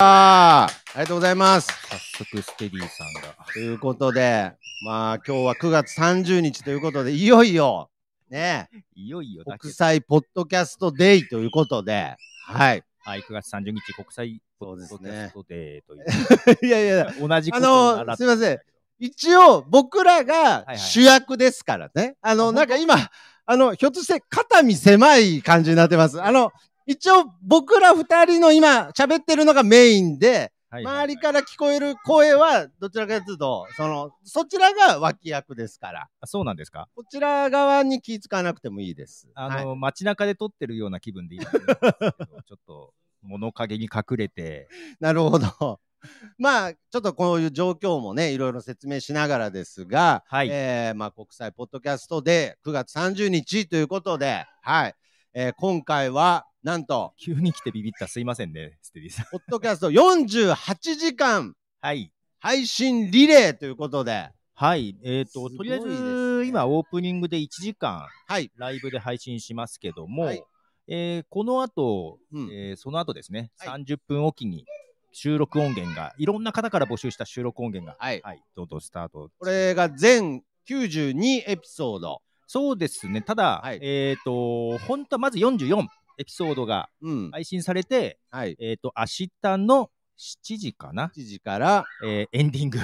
ありがとうございます。早速ステディさんが。ということで、まあ今日は9月30日ということで、いよいよ、ね、いよいよ国際ポッドキャストデイということで、はい。はい、9月30日国際ポッドキャストデーという。いやいや、同じこあとを習ってのすいません。一応、僕らがはいはい主役ですからね。あの、あなんか今、あの、ひょっとして肩身狭い感じになってます。あの、一応、僕ら二人の今、喋ってるのがメインで、はい周りから聞こえる声は、どちらかというと、その、そちらが脇役ですから、あそうなんですか？こちら側に気ぃ使わなくてもいいです。あはいの、街中で撮ってるような気分でいいんですけど ちょっと物陰に隠れて、なるほど。まあ、ちょっとこういう状況もね、いろいろ説明しながらですが、はいえーまあ、国際ポッドキャストで9月30日ということで、はい。えー今回は、なんと、急に来てビビったすいませんね、ステディさん。ポッドキャスト48時間はい。配信リレーということで、はい。えっ、と、すとりあえず、ね今、オープニングで1時間、はい。ライブで配信しますけども、はいえーこの後、うんえーその後ですね、はい30分おきに収録音源が、いろんな方から募集した収録音源が、はい。はい、どんどんスタート。これが全92エピソード。そうですね、ただ、はいえっ、と、本当はまず44エピソードがうん。配信されて、はい。えっ、と、明日の7時かな、1時から、えーエンディング。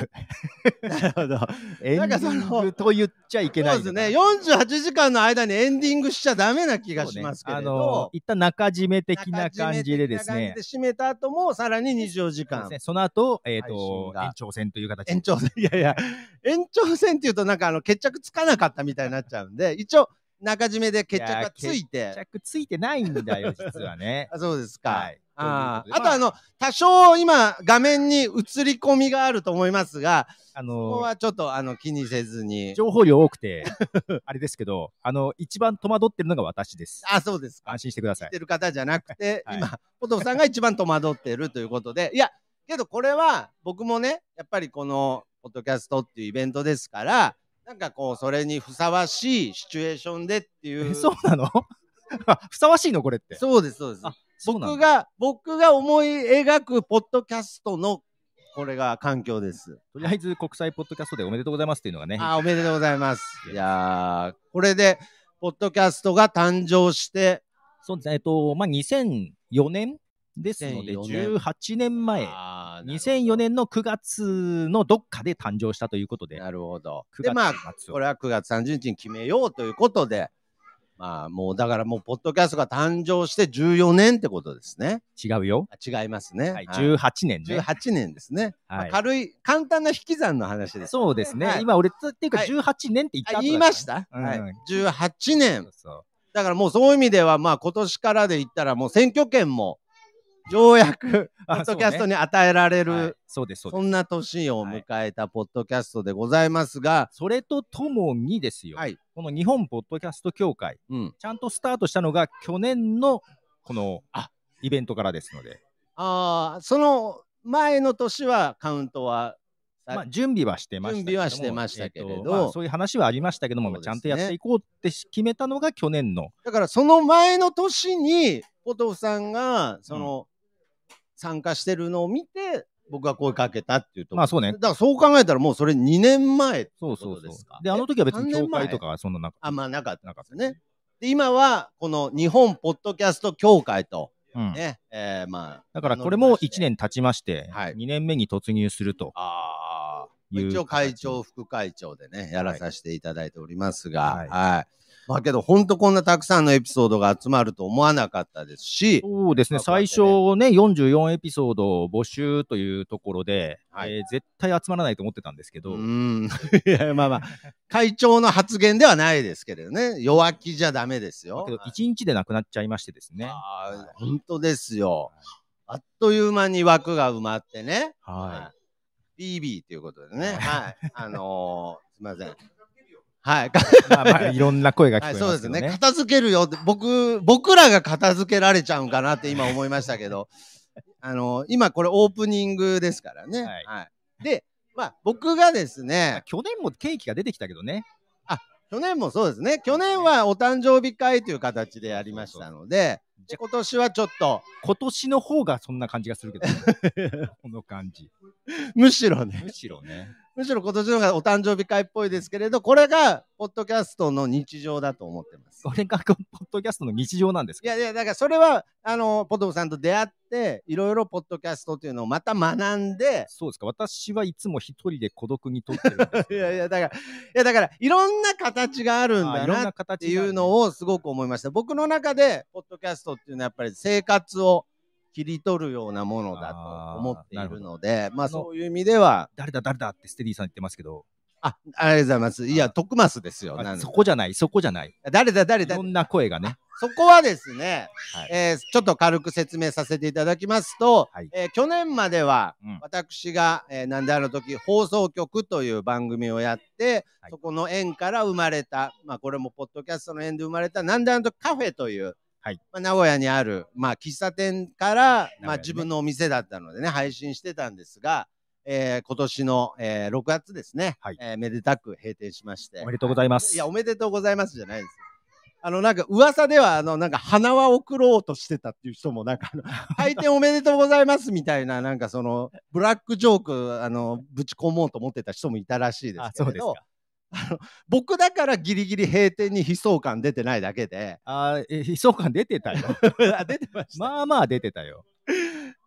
なるほど。エンディングと言っちゃいけないそうで。すね。48時間の間にエンディングしちゃダメな気がしますけれそうねど、あの一旦中締め的な感じでですね中締めで締めた後もさらに24時間その後、えっ、配信と、が延長戦という形で延長戦いやいや延長戦っていうとなんかあの決着つかなかったみたいになっちゃうんで一応中締めで決着がついて着ついてないんだよ、実はね。あそうですか、はい。ああとあの多少今画面に映り込みがあると思いますがあここのはちょっとあの気にせずに情報量多くて、あれですけど、あの、一番戸惑ってるのが私です。あそうですか安心してください。知ってる方じゃなくて、はい今、ポトフさんが一番戸惑っているということで、いや、けどこれは僕もね、やっぱりこの、ポッドキャストっていうイベントですから、なんかこう、それにふさわしいシチュエーションでっていう。えそうなの？あ ふさわしいの？これって。そうです、そうです。僕が、僕が思い描くポッドキャストの、これが環境です。とりあえず国際ポッドキャストでおめでとうございますっていうのがね。あ、おめでとうございます。いやー、これで、ポッドキャストが誕生して、そうですね。えっと、まあ、2004年ですので、2004年18年前。あー2004年の9月のどっかで誕生したということで、なるほど。9で、まあ、これは9月30日に決めようということで、まあ、もうだからもう、ポッドキャストが誕生して14年ってことですね。違うよ。あ違いますね。はい、はい18年ね。18年ですね。まあはい軽い、簡単な引き算の話です。そうですね。はい今、俺、っていうかはい18年って言った後だからあ言いました、うんはい。18そ年う。そうだからもうそういう意味では、まあ今年からで言ったらもう選挙権も、ようやく、ポあッドキャストに与えられはい。る、そうです、そんな年を迎えたポッドキャストでございますが、それとともにですよ、はい。この日本ポッドキャスト協会、うん。ちゃんとスタートしたのが去年のこのあ。イベントからですので、ああ、その前の年はカウントは、あまあ、準備はしてました準備はしてましたけれど。えっとまあそういう話はありましたけども、ね。ちゃんとやっていこうってし決めたのが去年の、だからその前の年に、ポトフさんが、その、参加してるのを見て、僕が声かけたっていうとまあそうねだからそう考えたらもうそれ2年前ってそうことですか？そうそうで、あの時は別にえ協会とかはそんななかあんまなかったなかったですね。で、今は、この日本ポッドキャスト協会と、うんね、えー、まあ。だからこれも1年経ちまして、はい2年目に突入するとああ。一応会形長、副会長でね、やらさせていただいておりますが、はいはい。まあけど、本当こんなたくさんのエピソードが集まると思わなかったですし、そうですね、まあこうや最初ね、44エピソード募集というところで、はいえー絶対集まらないと思ってたんですけど、うーん。いや、まあまあ、会長の発言ではないですけれどね、弱気じゃダメですよ。けど1日でなくなっちゃいましてですね。あー本当ですよ。あっという間に枠が埋まってね。は BB ということでね。はい。あのー、すみません。はい。い。まあまあ、いろんな声が聞こはい、えそうまけどね。ですすね。片付けるよって、僕、僕らが片付けられちゃうんかなって今思いましたけど、あのー今これオープニングですからね。はいで、まあ僕がですね、去年もケーキが出てきたけどね。去年もそうですね。去年はお誕生日会という形でやりましたので、じゃ今年はちょっと、今年の方がそんな感じがするけど、ね、この感じ。むしろね、むしろね。むしろ今年の方がお誕生日会っぽいですけれど、これが、ポッドキャストの日常だと思ってます。これがポッドキャストの日常なんですか？いやいや、だからそれは、あの、ポトフさんと出会って、いろいろポッドキャストというのをまた学んで、そうですか。私はいつも一人で孤独に撮ってるんですいけど やいや、だから、いやだから、いろんな形があるんだあいろんななっ形ていうのをすごく思いました。僕の中で、ポッドキャストっていうのはやっぱり生活を切り取るようなものだと思っているので、まあそういう意味では、誰だ誰だってステディさん言ってますけど、あ、ありがとうございます。いや、徳増ですよ。そこじゃない、そこじゃない。誰だ、誰だいろ。んな声がね。そこはですね、はいえーちょっと軽く説明させていただきますと、はいえー去年までは、うん私が、えーなんであの時放送局という番組をやって、はいそこの縁から生まれた、まあ、これもポッドキャストの縁で生まれたなんであの時カフェという、はい。まあ、名古屋にある、まあ、喫茶店から、ねまあ、自分のお店だったのでね配信してたんですが、えー今年の、えー6月ですね、はい。えーめでたく閉店しまして。おめでとうございます。いやおめでとうございますじゃないですよ。あのなんか噂ではあのなんか花輪を送ろうとしてたっていう人もなんか 開店おめでとうございますみたいななんかそのブラックジョークあのぶち込もうと思ってた人もいたらしいですあ、けれど。そうですか。僕だからギリギリ閉店に悲壮感出てないだけで。あーえ、悲壮感出てたよ。あ出てました、まあまあ出てたよ。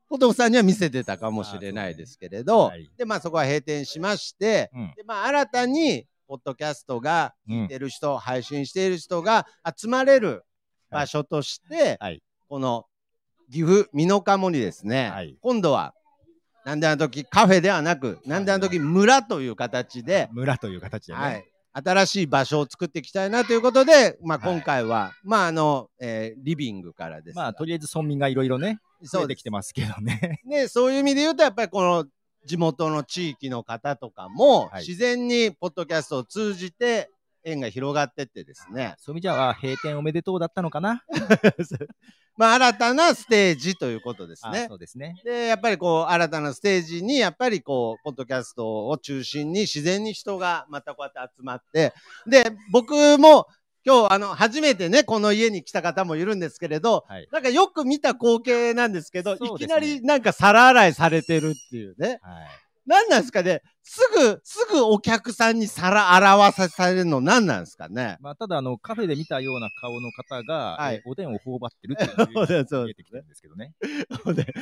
ポトフさんには見せてたかもしれないですけれど、はい。でまあそこは閉店しまして、うん。でまあ新たにポッドキャストがうん聞いてる人、配信している人が集まれる場所として、はい。この岐阜美濃加茂にですね、はい。今度はなんであの時カフェではなく、なんであの時村という形で、村という形でね。はい、新しい場所を作っていきたいなということで、まあ、はい。今回は、まああの、えーリビングからです。がまあ、とりあえず村民がいろいろね、そうです。きてますけどね。ね、そういう意味で言うとやっぱりこの地元の地域の方とかも、はい。自然にポッドキャストを通じて縁が広がってってですね そういう意味じゃあ、閉店おめでとうだったのかな？まあ新たなステージということですあねそうですね。でやっぱりこう新たなステージにやっぱりこうポッドキャストを中心に自然に人がまたこうやって集まってで僕も今日あの初めてねこの家に来た方もいるんですけれどはい。なんかよく見た光景なんですけどねいきなりなんか皿洗いされてるっていうねはい。何なんですかね？すぐ、すぐお客さんに皿洗わさされるの何なんですかね？まあ、ただ、あの、カフェで見たような顔の方が、はい。えーおでんを頬張ってるっていうそうですそうです見えてきてるんですけどね。で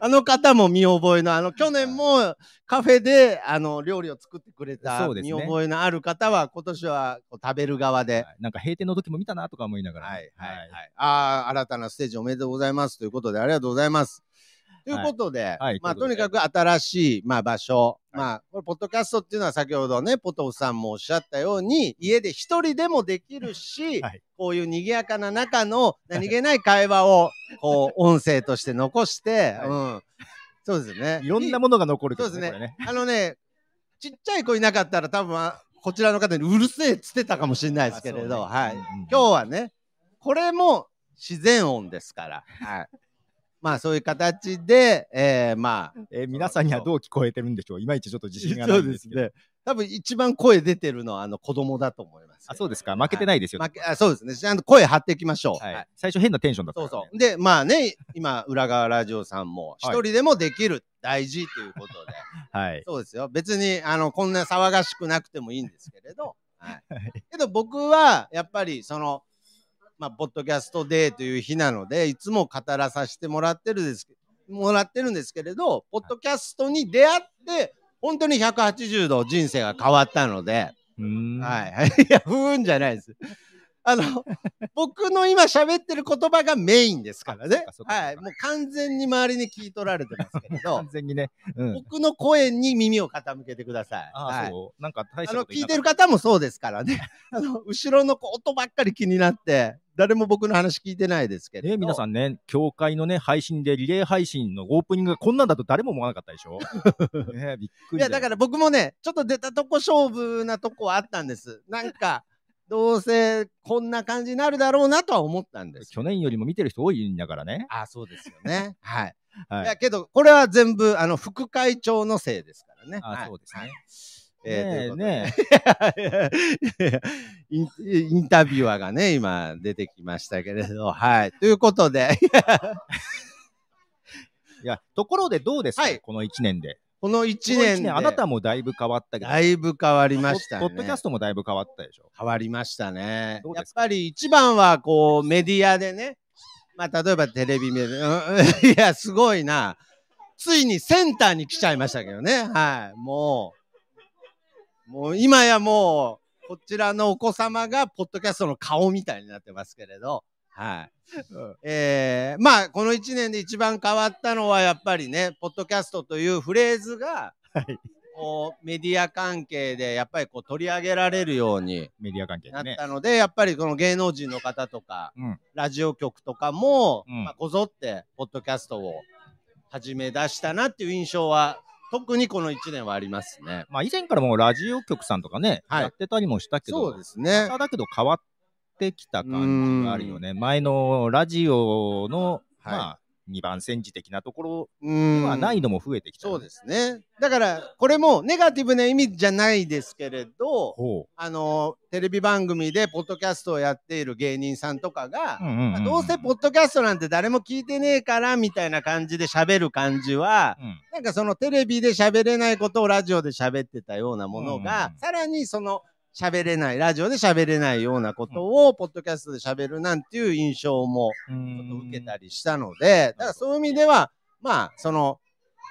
あの方も見覚えの、あの、去年もカフェで、あの、料理を作ってくれた見覚えのある方は、今年はこう食べる側で、はい。なんか閉店の時も見たなとか思いながら。はい、はい、はい。ああ、新たなステージおめでとうございますということで、ありがとうございます。ということで、まあ、はいということにかく新しい、まあ、場所、はい。まあ、これ、ポッドキャストっていうのは先ほどね、ポトフさんもおっしゃったように、家で一人でもできるし、はい。こういう賑やかな中の 何気ない会話を、こう、音声として残して、はい。うん。そうですね。いろんなものが残るけそうですね。どね。あのね、ちっちゃい子いなかったら多分、あこちらの方にうるせえっつってたかもしれないですけれど、ね。うんうんうん。今日はね、これも自然音ですから、はい。まあそういう形で、えー、まあ、えー皆さんにはどう聞こえてるんでしょういまいちちょっと自信がなそいうんですけど。ですね。多分一番声出てるのはあの子供だと思います。あ、そうですか。負けてないですよ。負けあそうですね。ちゃんと声張っていきましょう。はい。最初変なテンションだったね。そうそう。で、まあね、今、裏側ラジオさんも、一はい人でもできる、大事ということで、はい。そうですよ。別に、あの、こんな騒がしくなくてもいいんですけれど、はい。けど僕は、やっぱり、その、まあ、ポッドキャストデーという日なので、いつも語らさせてもらってるです、もらってるんですけれど、ポッドキャストに出会って、本当に180度人生が変わったので。はい。いや、ふーんじゃないです。あの、僕の今喋ってる言葉がメインですからねはい。もう完全に周りに聞い取られてますけれど完、全にね。うん。僕の声に耳を傾けてください。ああ、はい。そう。なんか大しあの、たこと聞いてる方もそうですからね。あの、後ろの音ばっかり気になって、誰も僕の話聞いてないですけれど。ね、皆さんね、教会のね、配信でリレー配信のオープニングがこんなんだと誰も思わなかったでしょ？ね、びっくり。いや、だからら僕もね、ちょっと出たとこ勝負なとこはあったんです。なんか、どうせこんな感じになるだろうなとは思ったんです。去年よりも見てる人多いんだからね。あ、そうですよね。はい。はいいや、けど、これは全部、あの、副会長のせいですからね。あはいそうですねはいえーとねいうことで インインタビュアーがね、今出てきましたけれど、はい。ということで、いや、ところでどうですか、はいこの1年で。この1この年で、一あなたもだいぶ変わったけど。だいぶ変わりましたね。ポッドキャストもだいぶ変わったでしょ。変わりましたねやっぱり一番はこうメディアでね、まあ例えばテレビメディア、うん いや、すごいな。ついにセンターに来ちゃいましたけどね。はい。もう、もう今やもう、こちらのお子様がポッドキャストの顔みたいになってますけれど、はい。えー、まあこの1年で一番変わったのはやっぱりね、ポッドキャストというフレーズが、はい。こうメディア関係でやっぱりこう取り上げられるようにメディア関係な。ったので、やっぱりこの芸能人の方とか、うんラジオ局とかも、うんまあ、こぞってポッドキャストを始め出したなっていう印象は特にこの1年はありますね。まあ以前からもうラジオ局さんとかね、はいやってたりもしたけど、そうですね。だけど変わってきた感じがあるよね。前のラジオの、はい。まあ、2番煎じ的なところうーん。は難易度も増えてきた。よね、そうですね。だから、これもネガティブな意味じゃないですけれど、ほあの、テレビ番組でポッドキャストをやっている芸人さんとかがう。、うんうんうん。まあどうせポッドキャストなんて誰も聞いてねえからみたいな感じで喋る感じは、うん。なんかそのテレビで喋れないことをラジオで喋ってたようなものが、うん。さらにその喋れない、ラジオで喋れないようなことを、ポッドキャストで喋るなんていう印象もうちょっとん受けたりしたので、だからそういう意味では、まあ、その、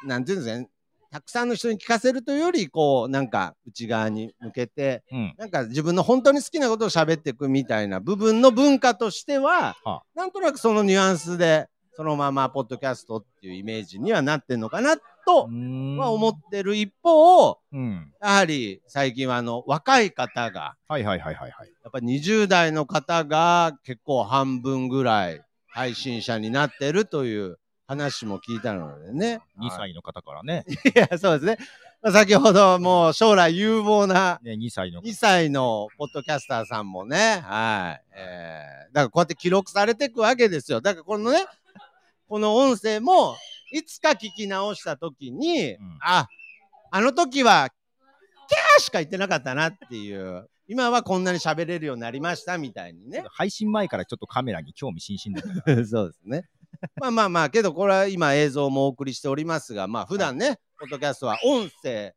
なんていうんですかね、たくさんの人に聞かせるというより、こう、なんか内側に向けて、うん。なんか自分の本当に好きなことを喋っていくみたいな部分の文化としては、はあ。なんとなくそのニュアンスで、そのままポッドキャストっていうイメージにはなってんのかなとは思ってる一方、うん。やはり最近はあの若い方が、はいはいはいはいはい。やっぱ20代の方が結構半分ぐらい配信者になってるという話も聞いたのでね。2歳の方からね。いや、そうですね。まあ先ほどもう将来有望なね、2歳の方2歳のポッドキャスターさんもね、はい。えー、だからこうやって記録されていくわけですよ。だからこのね、この音声も、いつか聞き直したときに、うんあ、あの時は、キャーしか言ってなかったなっていう、今はこんなに喋れるようになりましたみたいにね。配信前からちょっとカメラに興味津々だった。そうですね。まあまあまあ、けどこれは今映像もお送りしておりますが、まあ普段ね、ポッドキャストは音声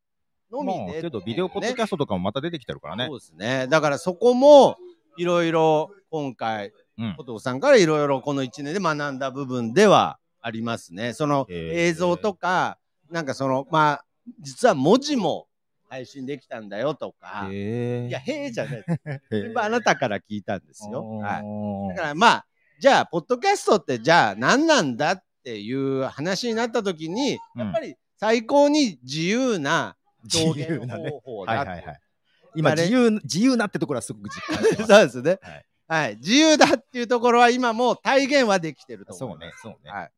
のみで、まあけどビデオポッドキャストとかもまた出てきてるからねそ。うですね。だからそこも、いろいろ今回、うんお父さんからいろいろこの1年で学んだ部分ではありますね。その映像とか、なんかその、まあ、実は文字も配信できたんだよとか。いや、へえじゃない。へ全部あなたから聞いたんですよ。はい。いだからまあ、じゃあ、ポッドキャストってじゃあ何なんだっていう話になった時に、うんやっぱり最高に自由な自表現。方法だとはいはいはい。今自由自由なってところはすごく実感してます。そうですね。はいはい。自由だっていうところは今もう体現はできてると思いうます。そねそうね。はい。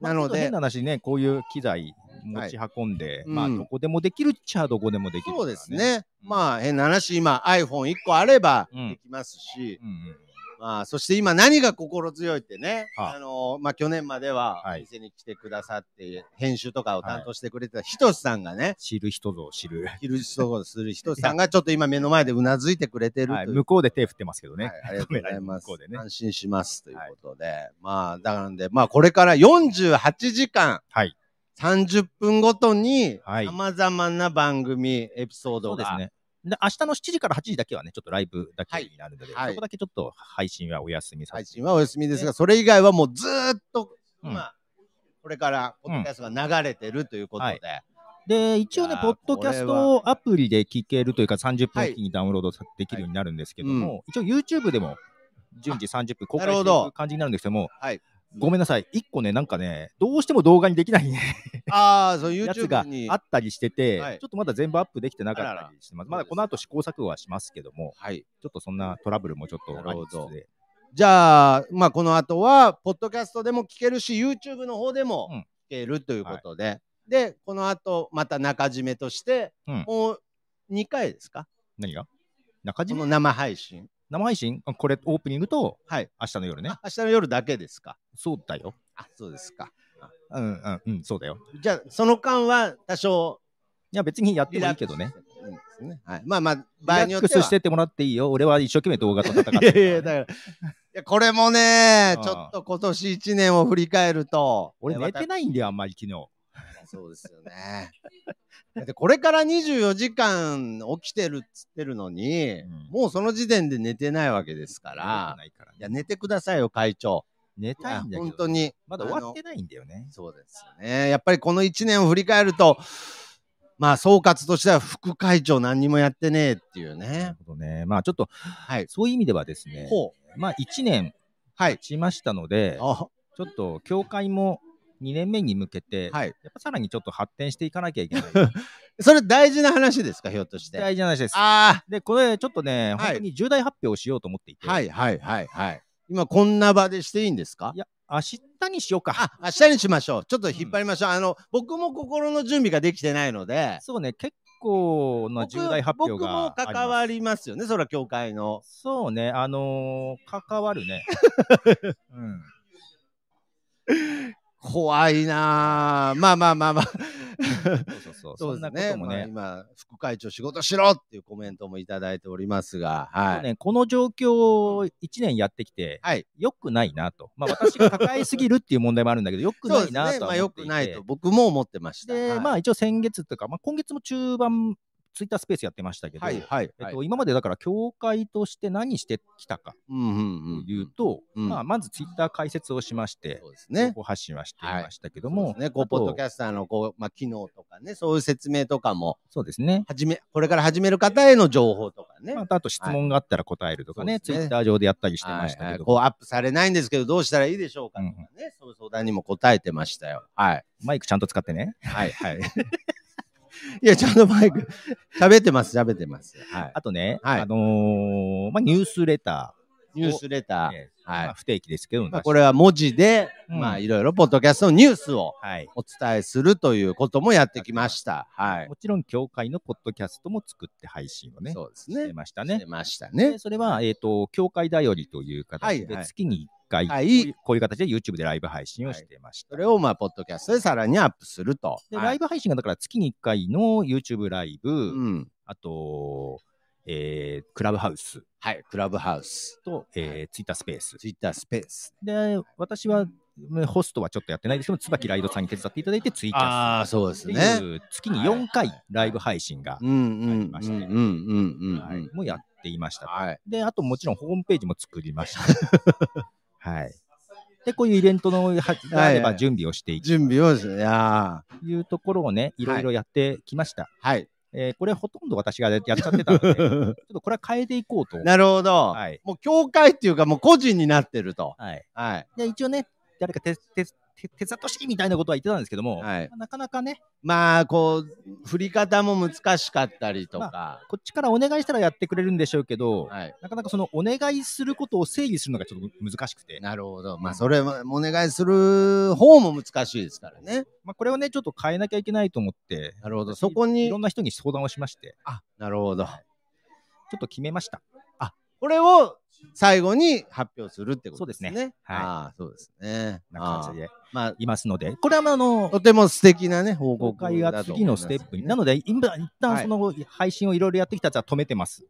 まあなので変な話ね、こういう機材持ち運んで、まあ、うんどこでもできるっちゃどこでもできる、そうです。ね。まあ変な話、今 iPhone1 個あればうんできますし、うんうん。まあそして今何が心強いってね、はああのまあ去年までははい店に来てくださって、編集とかを担当してくれてたひとしさんがね、知る人ぞ知る。いる人をするひとしさんがちょっと今目の前でうなずいてくれてるはい、向こうで手振ってますけどね。はい、ありがとうございます。向こうでね安心しますということで、まあ、だからんで、まあ、これから48時間、はい。30分ごとに、はい様々な番組、エピソードが、そうですね。で、明日の7時から8時だけはね、ちょっとライブだけになるので、はい。そこだけちょっと配信はお休みさせて。配信はお休みですが、それ以外はもうずーっと、うん。今、これから、ポッドキャストが流れてるということで、はい。で、一応ねポッドキャストアプリで聞けるというか、30分おきにダウンロードできるようになるんですけども、は一応 YouTube でも順次30分公開していく感じになるんですけども、はいごめんなさい、一個ね、なんかね、どうしても動画にできないね、ああ、そう、やつがあったりしてて、はい。ちょっとまだ全部アップできてなかったりしてます。まだこの後試行錯誤はしますけども、はい。ちょっとそんなトラブルもちょっとありつつで、じゃあ、まあ、この後は、ポッドキャストでも聞けるし、YouTube の方でもうん。聞けるということで、で、この後、また中締めとして、うん。もう2回ですか？何が？中島この生配信。生配信？あこれオープニングとはい。明日の夜ねあ。明日の夜だけですか？そうだよ。あ、そうですか。うんうんうん、そうだよ。じゃあ、その間は多少いや別にやってもいいけどね。まあまあ、場リラ合によっては。ックスしてってもらっていいよ。俺は一生懸命動画と戦ってるいやいや、だから。いや、これもねう、んちょっと今年1年を振り返ると。俺寝てないんだよ、あんまり昨日。そうですよね。だってこれから24時間起きてるっつってるのに、うんもうその時点で寝てないわけですから。ないからねいや、寝てくださいよ、会長。寝たいんだけど。本当に。まだ終わってないんだよね。そうですよね。やっぱりこの1年を振り返ると、まあ総括としては副会長何にもやってねえっていうなねる。ほどね。まあちょっと、はい。そういう意味ではですね。まあ1年はい。経ちましたので、あちょっと協会も2年目に向けて、はい。やっぱさらにちょっと発展していかなきゃいけない。それ大事な話ですか、ひょっとして？大事な話です。あで、これちょっとね、はい本当に重大発表をしようと思っていて、あ、はいはいはいはい。今こんな場でしていいんですか？いや、明日にしようか。あ、明日にしましょう。ちょっと引っ張りましょう。あの、僕も心の準備ができてないので、そうね、結構な僕重大発表が僕もあります関わりますよね、それは協会の。そうね、あのー関わるね。うん。怖いなあまあまあまあまあ。そうそうそう。そんなこともまあね。今、副会長仕事しろっていうコメントもいただいておりますが、はい。ね、この状況を1年やってきて、はい。良くないなと。まあ私が抱えすぎるっていう問題もあるんだけど、良くないなね。まあ、とは思っていて。よくないと僕も思ってました。で、はいまあ一応先月というか、まあ今月も中盤、ツイッタースペースやってましたけど、はいはいはい。えっと、今までだから協会として何してきたかうんうんというと、うんまあまずツイッター解説をしまして、そうですね。発信はしていましたけども、そうですね、こう、あとポッドキャスターの、こう、まあ、機能とかね、そういう説明とかも、そうですね。はじめ、これから始める方への情報とかね。またあと質問があったら答えるとかね、ツイッター上でやったりしてましたはいはいけど、こうアップされないんですけど、どうしたらいいでしょうかとかね、そういう相談にも答えてましたよ。はい。マイクちゃんと使ってね。はいはい。いや、ちゃんとマイク、喋ってます、喋ってます。はい。あとね、はいあのーまあ、ニュースレタニュースレター、ー。ねはいまあ、不定期ですけど、まあ、これは文字で、うんまあ、いろいろ、ポッドキャストのニュースをはい。お伝えするということもやってきました。はい。もちろん、協会のポッドキャストも作って配信をね、そうですしてね。ましたね。してましたでね。それは、えっ、と、協会だよりという形で月に1回、はいこういう形で YouTube でライブ配信をしてました。それを、まあ、ポッドキャストでさらにアップすると。で、はいライブ配信がだから月に1回の YouTube ライブ、うん。あと、えークラブハウスはい。クラブハウス。と、えー、Twitter スペース。ツイッタースペース。で、私は、ねホストはちょっとやってないですけど、椿ライドさんに手伝っていただいて、ツイキャスああ、そうですね。月に4回ライブ配信が、うんうんうんありましてうんうんうんうん。はいもうやっていました。はい。で、あともちろんホームページも作りました。はい。で、こういうイベントのはがあれば準備をしていく準備を。いやというところをね、いろいろやってきました。ーはい。えーこれほとんど私がやっちゃってたので、ちょっとこれは変えていこうと。なるほど。はいもう教会っていうかもう個人になってると。はい。はい。で、一応ね、誰か手手手手伝ってほしいみたいなことは言ってたんですけども、はいなかなかね、まあ、こう、振り方も難しかったりとか。こっちからお願いしたらやってくれるんでしょうけど、はい。なかなかそのお願いすることを整理するのがちょっと難しくて、なるほど。まあ、それもお願いする方も難しいですからね。まあ、これをね、ちょっと変えなきゃいけないと思って、なるほど。そこにいろ、んな人に相談をしまして、あ、なるほど。ちょっと決めました。これを最後に発表するってことですね。そうですねはいああ、そうですね。な感じでまあ、いますので、これはまああの、とても素敵なね、報公告開が次のステップに、なので、今一旦その配信をいろいろやってきたやつは止めてます。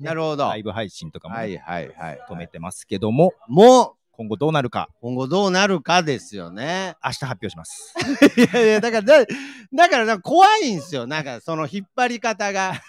なるほど。ライブ配信とかもねはいはいはい。止めてますけども、もう、今後どうなるか、今後どうなるかですよね。明日発表します。いやいや、だから、だだから怖いんですよ。なんかその引っ張り方が。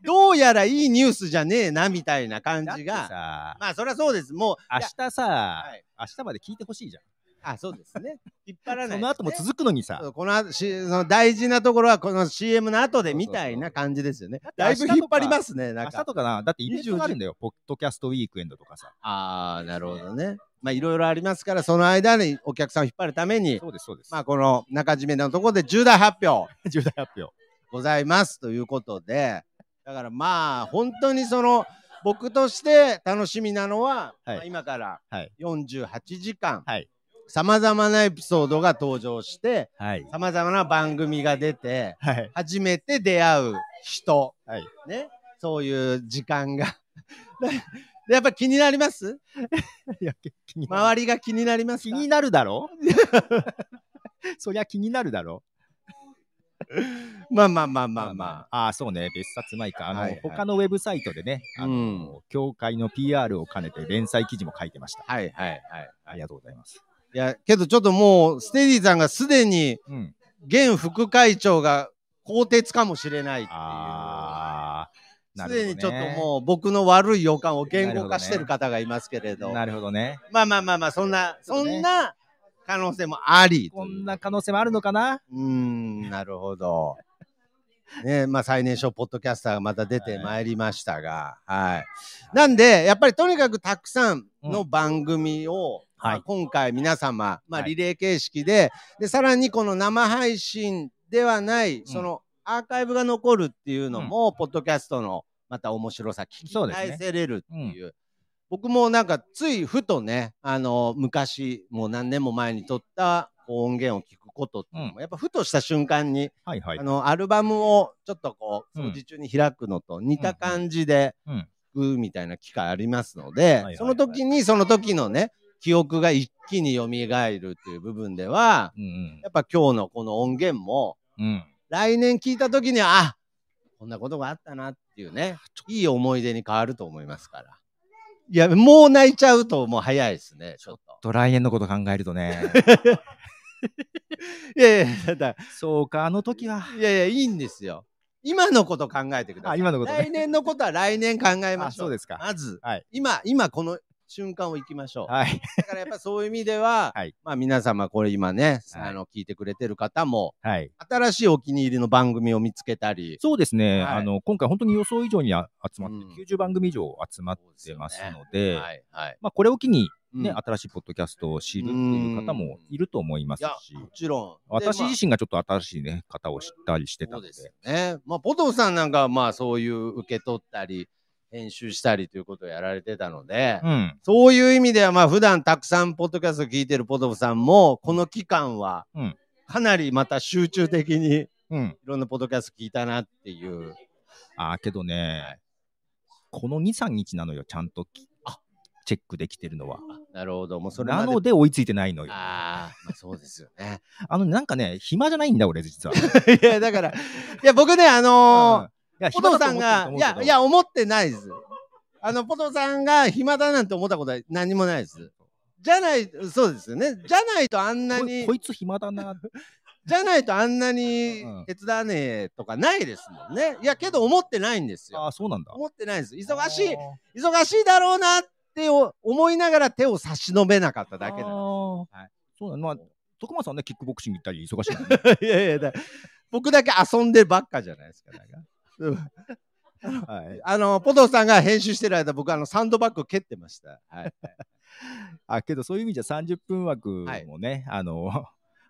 どうやらいいニュースじゃねえな、みたいな感だってじが。さ、まあ、そりゃそうです。もう、明日さ、はい明日まで聞いてほしいじゃん。あ、そうですね。引っ張らない、その後も続くのにさこの後しその大事なところはこの CM の後でみたいな感じですよねだっ。てだいぶ引っ張りますね。な明んか。日とかな、だってイベントがあるんだよ、ポッドキャストウィークエンドとかさ。ああ、なるほどね。まあいろいろありますから、その間にお客さんを引っ張るために、そうです、そうです。まあこの中締めのところで重大発表 重大発表。ございますということで、だからまあ本当にその僕として楽しみなのは、はいまあ今からはい。48時間、はい。さまざまなエピソードが登場して、はい。さまざまな番組が出て、はい。初めて出会う人、はい。ね、そういう時間が。でやっぱ気になります？いや気になる周りが気になりますか？気になるだろ？そりゃ気になるだろ まあまあまあまあまあ。ああ、そうね、別冊前か。あの、はいはい他のウェブサイトでね、あの、協会の PR を兼ねて連載記事も書いてました。はいはいはい。ありがとうございます。いや、けどちょっともう、ステディさんがすでにうん。現副会長が更迭かもしれないっていう。あするほど、ね。でにちょっともう僕の悪い予感を言語化してる方がいますけれど。なるほどね。まあまあまあまあ、そんな、そんな可能性もあり。こんな可能性もあるのかな？うーん、なるほど。ねまあ最年少ポッドキャスターがまた出てまいりましたが、はい。なんで、やっぱりとにかくたくさんの番組を、まあはい今回皆様、まあはいリレー形式で、で、さらにこの生配信ではない、そのアーカイブが残るっていうのも、ポッドキャストのまた面白さ、聞き返せれるっていう。僕もなんかついふとね、あの、昔、もう何年も前に撮った音源を聞くことっていうのも、やっぱふとした瞬間に、はいはいあ。の、アルバムをちょっとこう、うん掃除中に開くのと似た感じでうん。聞くみたいな機会ありますのはいではい、その時にその時のね、記憶が一気に蘇るっていう部分では、うんやっぱ今日のこの音源も、うん。うん。来年聞いた時には、あこんなことがあったなっていうね、いい思い出に変わると思いますから。いや、もう泣いちゃうともう早いですね、ちょっと。と来年のこと考えるとね。いやいや、だそうか、あの時は。いやいや、いいんですよ。今のこと考えてくださあ、い。今のことね。来年のことは来年考えまあ、しょう。そうですか。まず、はい今、今この瞬間を生きましょう。はい。だからやっぱそういう意味では、はいまあ皆様これ今ね、はいあの聞いてくれてる方も、はい。新しいお気に入りの番組を見つけたり、そうですね。はいあの、今回本当に予想以上にあ集まって、うん90番組以上集まってますので、はいはい。まあ、これを機にうんね、新しいポッドキャストを知るっていう方もいると思いますし、もちろん。私自身がちょっと新しいね、方を知ったりしてたので、そうですよね。まあ、ポトフさんなんかはまあそういう受け取ったり、編集したりということをやられてたので、うん。そういう意味ではまあ普段たくさんポッドキャスト聞いてるポトフさんも、この期間はうん、かなりまた集中的にいうん。ろんなポッドキャスト聞いたなっていう。ああ、けどね、この2、3日なのよ、ちゃんときチェックできてるのは。なるほど。もうそれ。なので追いついてないのよ。ああ、まあ、そうですよね。あの、なんかね、暇じゃないんだ、俺、実は。いや、だから、いや、僕ね、あのーいやポトフさんが、いや、いや、お思ってないです。あの、ポトフさんが暇だなんて思ったことは何もないです。じゃない、そうですよね。じゃないとあんなにこ、いつ暇だな。じゃないとあんなにうん手伝わねえとかないですもんね。いや、けど思ってないんですよ。ああ、そうなんだ。思ってないです。忙しいあ、忙しいだろうなってお思いながら手を差し伸べなかったーだけなんあーはいそうなの。まあ、徳間さんね、キックボクシング行ったり忙しいね。で。いやいやだ、僕だけ遊んでばっかじゃないですか。なんかうん はい。あの、ポトフさんが編集してる間、僕、あの、サンドバッグ蹴ってました。はい。あ、けどそういう意味じゃ30分枠もね、あの、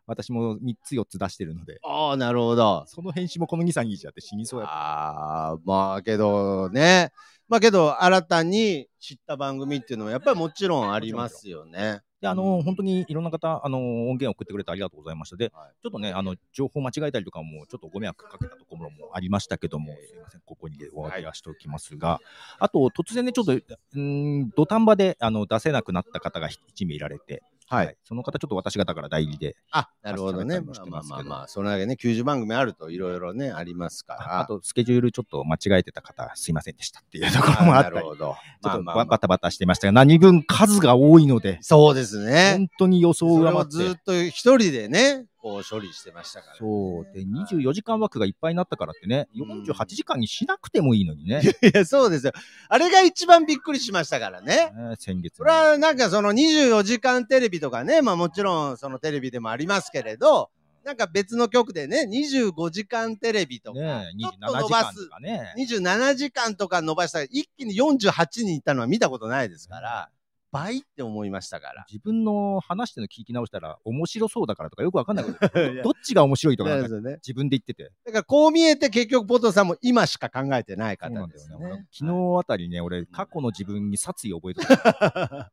私も3つ4つ出してるので、ああ、なるほど。その編集もこの2、3日やって死にそうや。ああ、まあけどね。まあけど、新たに知った番組っていうのはやっぱりもちろんありますよね。で、あの、本当にいろんな方、あの、音源を送ってくれてありがとうございました。で、はいちょっとね、あの、情報間違えたりとかも、ちょっとご迷惑かけたところもありましたけども、すいません、ここにお詫びはしておきますが、あと、突然ね、ちょっと、うーん、土壇場で、あの、出せなくなった方が1名いられて、はい。その方、ちょっと私方から代理で、あ、なるほどね。ますけどまあまあまあ、それだけね、90番組あるといろいろね、ありますから。あと、スケジュールちょっと間違えてた方、すいませんでしたっていうところもあったり、なるほど。っまあとまあまあバタバタしてましたが、何分数が多いので、そうですね。本当に予想上回って。をずっと一人でね、こう処理してましたから。そう。で、24時間枠がいっぱいになったからってね、うん48時間にしなくてもいいのにね。いや、そうですよ。あれが一番びっくりしましたからね。ね先月そね、れはなんかその24時間テレビとかね、まあもちろんそのテレビでもありますけれど、なんか別の局でね、25時間テレビとか、ねちょっと27伸ばす時間と、かね。27時間とか伸ばしたら一気に48人いったのは見たことないですから、倍って思いましたから。自分の話してるの聞き直したら面白そうだからとかよくわかんないこと いやどっちが面白いとかね。自分で言ってて。だからこう見えて結局ポトさんも今しか考えてない。方ですね。俺昨日あたりね、俺、過去の自分に殺意を覚えてた。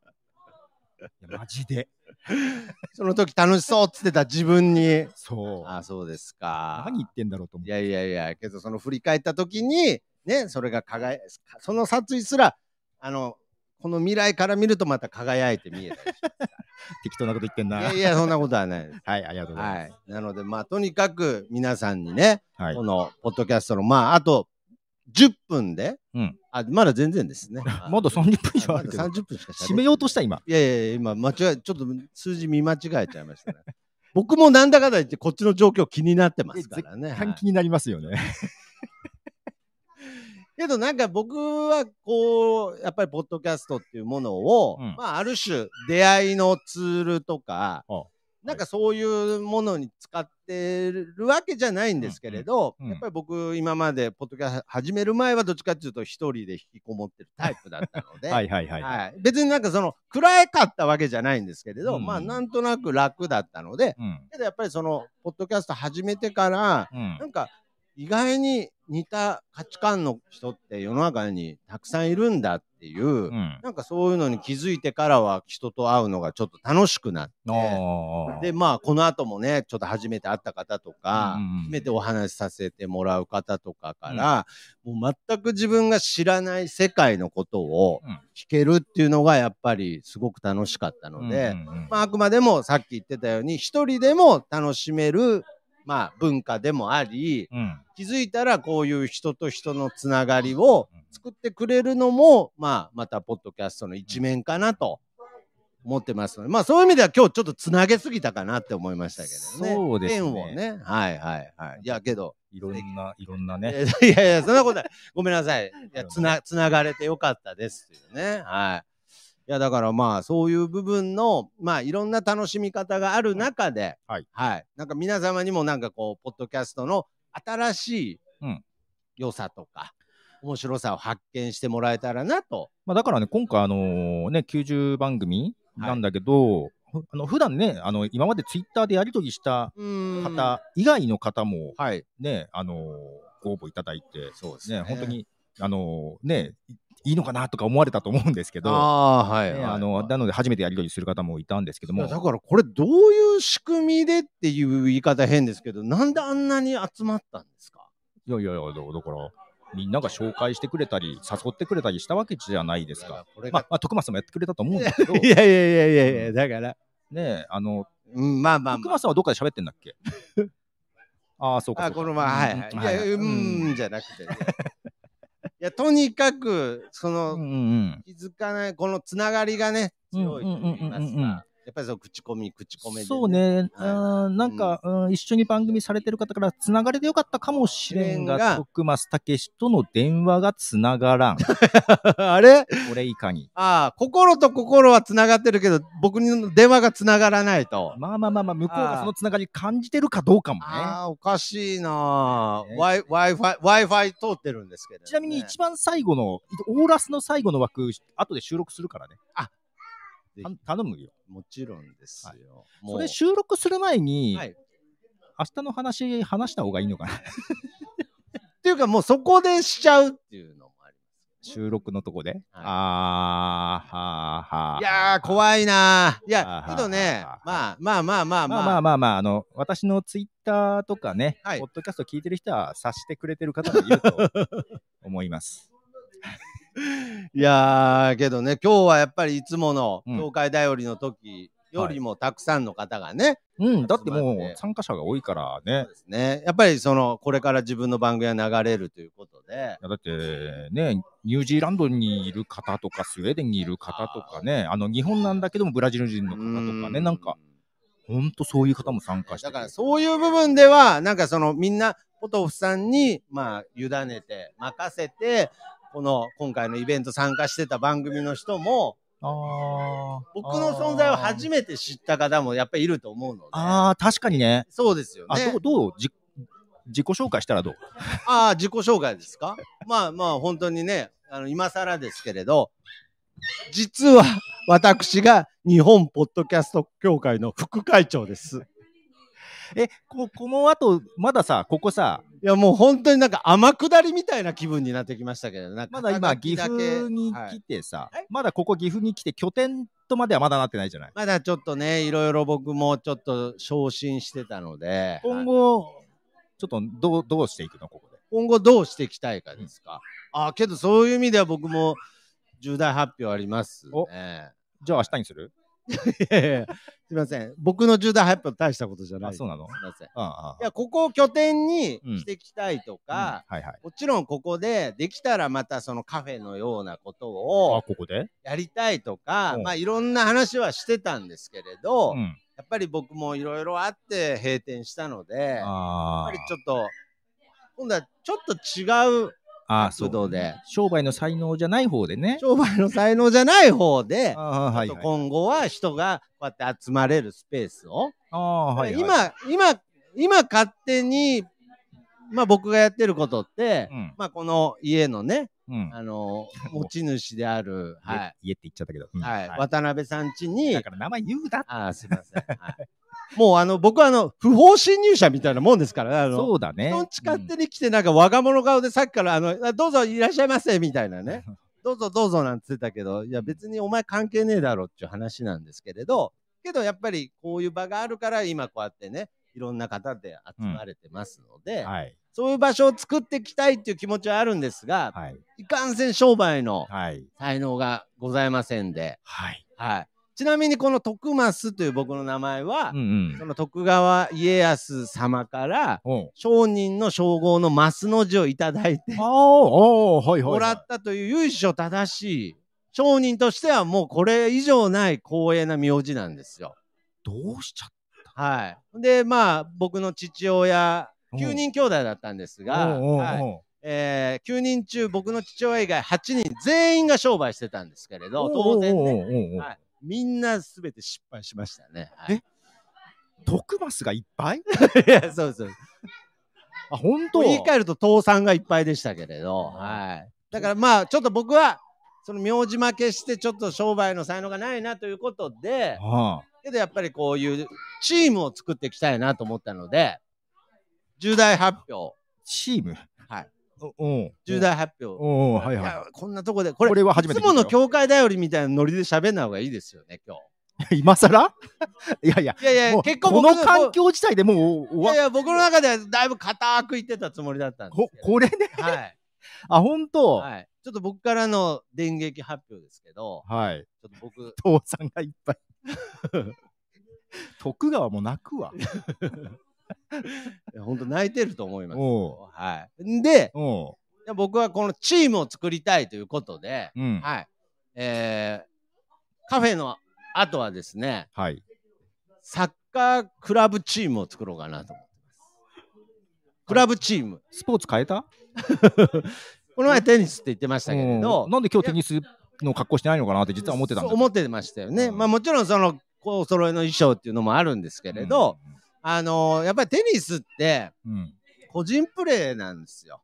いやマジで。その時楽しそうっつってた自分に。そう。あそうですか。何言ってんだろうと思って。いやいやいや、けどその振り返った時に、ね、それが輝い、その殺意すら、あの、この未来から見るとまた輝いて見えたりし 適当なこと言ってんな。いやいや、そんなことはないです。はい、ありがとうございはます。い。なので、まあ、とにかく皆さんにね、はい。このポッドキャストの、まあ、あと10分で、うんあ、まだ全然ですね。まだ30分以上あるけどまだ、30分しか締めようとした今。いやいやいや、今、間違え、ちょっと数字見間違えちゃいましたね。僕もなんだかんだ言って、こっちの状況気になってますからね。はい換気になりますよね。けどなんか僕はこうやっぱりポッドキャストっていうものを、うんまあある種出会いのツールとかあなんかそういうものに使ってるわけじゃないんですけれど、やっぱり僕今までポッドキャスト始める前はどっちかっていうと一人で引きこもってるタイプだったので、はいはいはい。はい。別になんかその暗かったわけじゃないんですけれど、うん。まあなんとなく楽だったのでうん。けどやっぱりそのポッドキャスト始めてからうん。なんか意外に似た価値観の人って世の中にたくさんいるんだっていう、うん。なんかそういうのに気づいてからは人と会うのがちょっと楽しくなって。でまあこの後もねちょっと初めて会った方とか、うんうんうん初めてお話しさせてもらう方とかから、もう全く自分が知らない世界のことをうん聞けるっていうのがやっぱりすごく楽しかったので、うんうんうんまあ、あくまでもさっき言ってたように一人でも楽しめる、まあ、文化でもありうん。気づいたらこういう人と人のつながりを作ってくれるのも、まあ、またポッドキャストの一面かなと思ってますので、まあ、そういう意味では今日ちょっとつなげすぎたかなって思いましたけどね。そうですね縁をね。はいはいはい。いやけど、いろんな、いろんなね。いやいやそんなことない。ごめんなさい。いや、つな、つながれてよかったですっていうね。はい。いや、だからまあ、そういう部分の、まあ、いろんな楽しみ方がある中で、はい。はい。なんか皆様にもなんかこう、ポッドキャストの新しいうん良さとか、面白さを発見してもらえたらなと。まあ、だからね、今回、あのね、90番組なんだけど、あの普段ね、あの今までツイッターでやり取りした方以外の方もはい。ね、あのご応募いただいて、そうですね、本当。に、あのね、いいいのかなとか思われたと思うんですけど、あはい、あのなので初めてやり取りする方もいたんですけどもだからこれどういう仕組みでっていう言い方変ですけど、なんであんなに集まったんですか？いやいやいや、だだから、みんなが紹介してくれたり、誘ってくれたりしたわけじゃないですか。まあ、まあ、徳松さんもやってくれたと思うんだけど、いやいやいやいやいや、だから。ねあの、うん、まあまあま徳松さんはどっかで喋ってんだっけ？ああ、そうあ。あ、かそうか。このまま、はいはい。いや、ううんん、じゃなくてね。いや、とにかく、その、うんうん気づかない、このつながりがね、うん強いと言いますか。やっぱりその口コミ、口コミで、そう。ね、はいうんなんか、うん一緒に番組されてる方からつながれてよかったかもしれんが、が徳松武史との電話がつながらん。あれ？これいかに。ああ、心と心はつながってるけど、僕に電話がつながらないと。まあまあまあまあ、向こうがそのつながり感じてるかどうかもね。ああ、おかしいなね Wi- Wi-Fi、Wi-Fi 通ってるんですけど、ね。ちなみに一番最後の、オーラスの最後の枠、後で収録するからね。ぜひた頼むよ。もちろんですよ。はいそれ収録する前に、はい。明日の話、話した方がいいのかな？っていうか、もうそこでしちゃうっていうのもあり収録のとこで？はいあー、はーはー。いやー、怖いなー。いはやは、けどねは、まあまあまあまあまあままあ。あまあまあ、あの、私のツイッターとかね、はいポッドキャスト聞いてる人は察してくれてる方もいると思います。いやー、けどね、今日はやっぱりいつものうん。東海だよりの時よりもたくさんの方がね、うん、だってもう参加者が多いからそうね。ですね。やっぱりその、これから自分の番組が流れるということで、いやだってね、ニュージーランドにいる方とか、スウェーデンにいる方とかね、あの日本なんだけどもブラジル人の方とかね、うなんか、ほんとそういう方も参加して。だからそういう部分では、なんかそのみんな、ポトフさんに、まあ、委ねて、任せて、この今回のイベント参加してた番組の人も、あー僕の存在を初めて知った方もやっぱりいると思うので、あー、確かにね。そうですよあ、ねどう、。どう？じ自己紹介したらどう？ああ、自己紹介ですか？まあまあ、本当にね、あの、今更ですけれど、実は私が日本ポッドキャスト協会の副会長です。え、ここの後、まださ、ここさ、いや、もう本当になんか天下りみたいな気分になってきましたけど、なんかまだ今、岐阜にはい来てさ、はいまだここ岐阜に来て拠点とまではまだなってないじゃない？まだちょっとね、いろいろ僕もちょっと昇進してたので、今はい後、ちょっとどうどうしていくの、ここで？今後どうしていきたいかですか？ああ、けどそういう意味では僕も、重大発表あります、おね。じゃあ明日にする？いやいやすいません。僕の重大発表大したことじゃない。あそうなの？すいません。いあああや、ここを拠点にうんしていきたいとか、はいはい。もちろんここでできたらまたそのカフェのようなことあ、をここで？やりたいとか、うんまあいろんな話はしてたんですけれど、うん。やっぱり僕もいろいろあって閉店したので、やっあぱりちょっと、今度はちょっと違うああ、そうで、商売の才能じゃない方でね。商売の才能じゃない方で、今後は人がこうやって集まれるスペースを、はい、はい。、今、今、今勝手に、まあ僕がやってることって、うん。まあこの家のね、うん。あの、持ち主である、はい、家って言っちゃったけど。うんはい、渡辺さん家にだ、から名前言うだあーすいません。はい、もうあの、僕はあの、不法侵入者みたいなもんですからね、あの、そうだね。ち勝手に来て、なんか我が物顔でさっきから、あの、あどうぞいらっしゃいませ、みたいなね。どうぞどうぞなんて言ってたけど、いや別にお前関係ねえだろっていう話なんですけれど、けどやっぱりこういう場があるから今こうやってね、いろんな方で集まれてますので、はい。そういう場所を作っていきたいっていう気持ちはあるんですが、はい。いかんせん商売のはい。才能がございませんで、はい。はい。ちなみにこの徳増という僕の名前は、うんうん。その徳川家康様から商人の称号の増の字をいただいて。もらったという由緒正しい商人としてはもうこれ以上ない光栄な名字なんですよ。どうしちゃっはい。でまあ僕の父親た9人兄弟だったんですが、えー9人中僕の父親以外8人全員が商売してたんですけれど当然ね、みんな全て失敗しましたね。はい。え？徳マスがいっぱい？いやそうそう。あ、本当？言い換えると倒産がいっぱいでしたけれど、はい。だからまあちょっと僕はその名字負けしてちょっと商売の才能がないなということで、ああけどやっぱりこういうチームを作っていきたいなと思ったので、重大発表、チーム？はい。重大発表。はいはいやこんなとこで、ここれ、れは初めて聞いつもの協会だよりみたいなノリで喋んない方がいいですよね、今今更？いやいや、日。いやいや、結構こ僕の環境自体でもういやいや、僕の中ではだいぶ固く言ってたつもりだったんですこ。これね、はい。あ、本当？はい。ちょっと僕からの電撃発表ですけど、はい。ちょっと僕、父さんがいっぱい。徳川も泣くわ。本当泣いてると思います。はい。で、僕はこのチームを作りたいということで、うん。はい。えー、カフェの後はですね、はい。サッカークラブチームを作ろうかなと思ってます。クラブチーム。スポーツ変えた？この前テニスって言ってましたけれうどん、なんで今日テニスの格好してないのかなって実は思ってたん思ってましたよね。うんまあもちろんその、お揃いの衣装っていうのもあるんですけれど、、あのーやっぱりテニスって個人プレーなんですよ。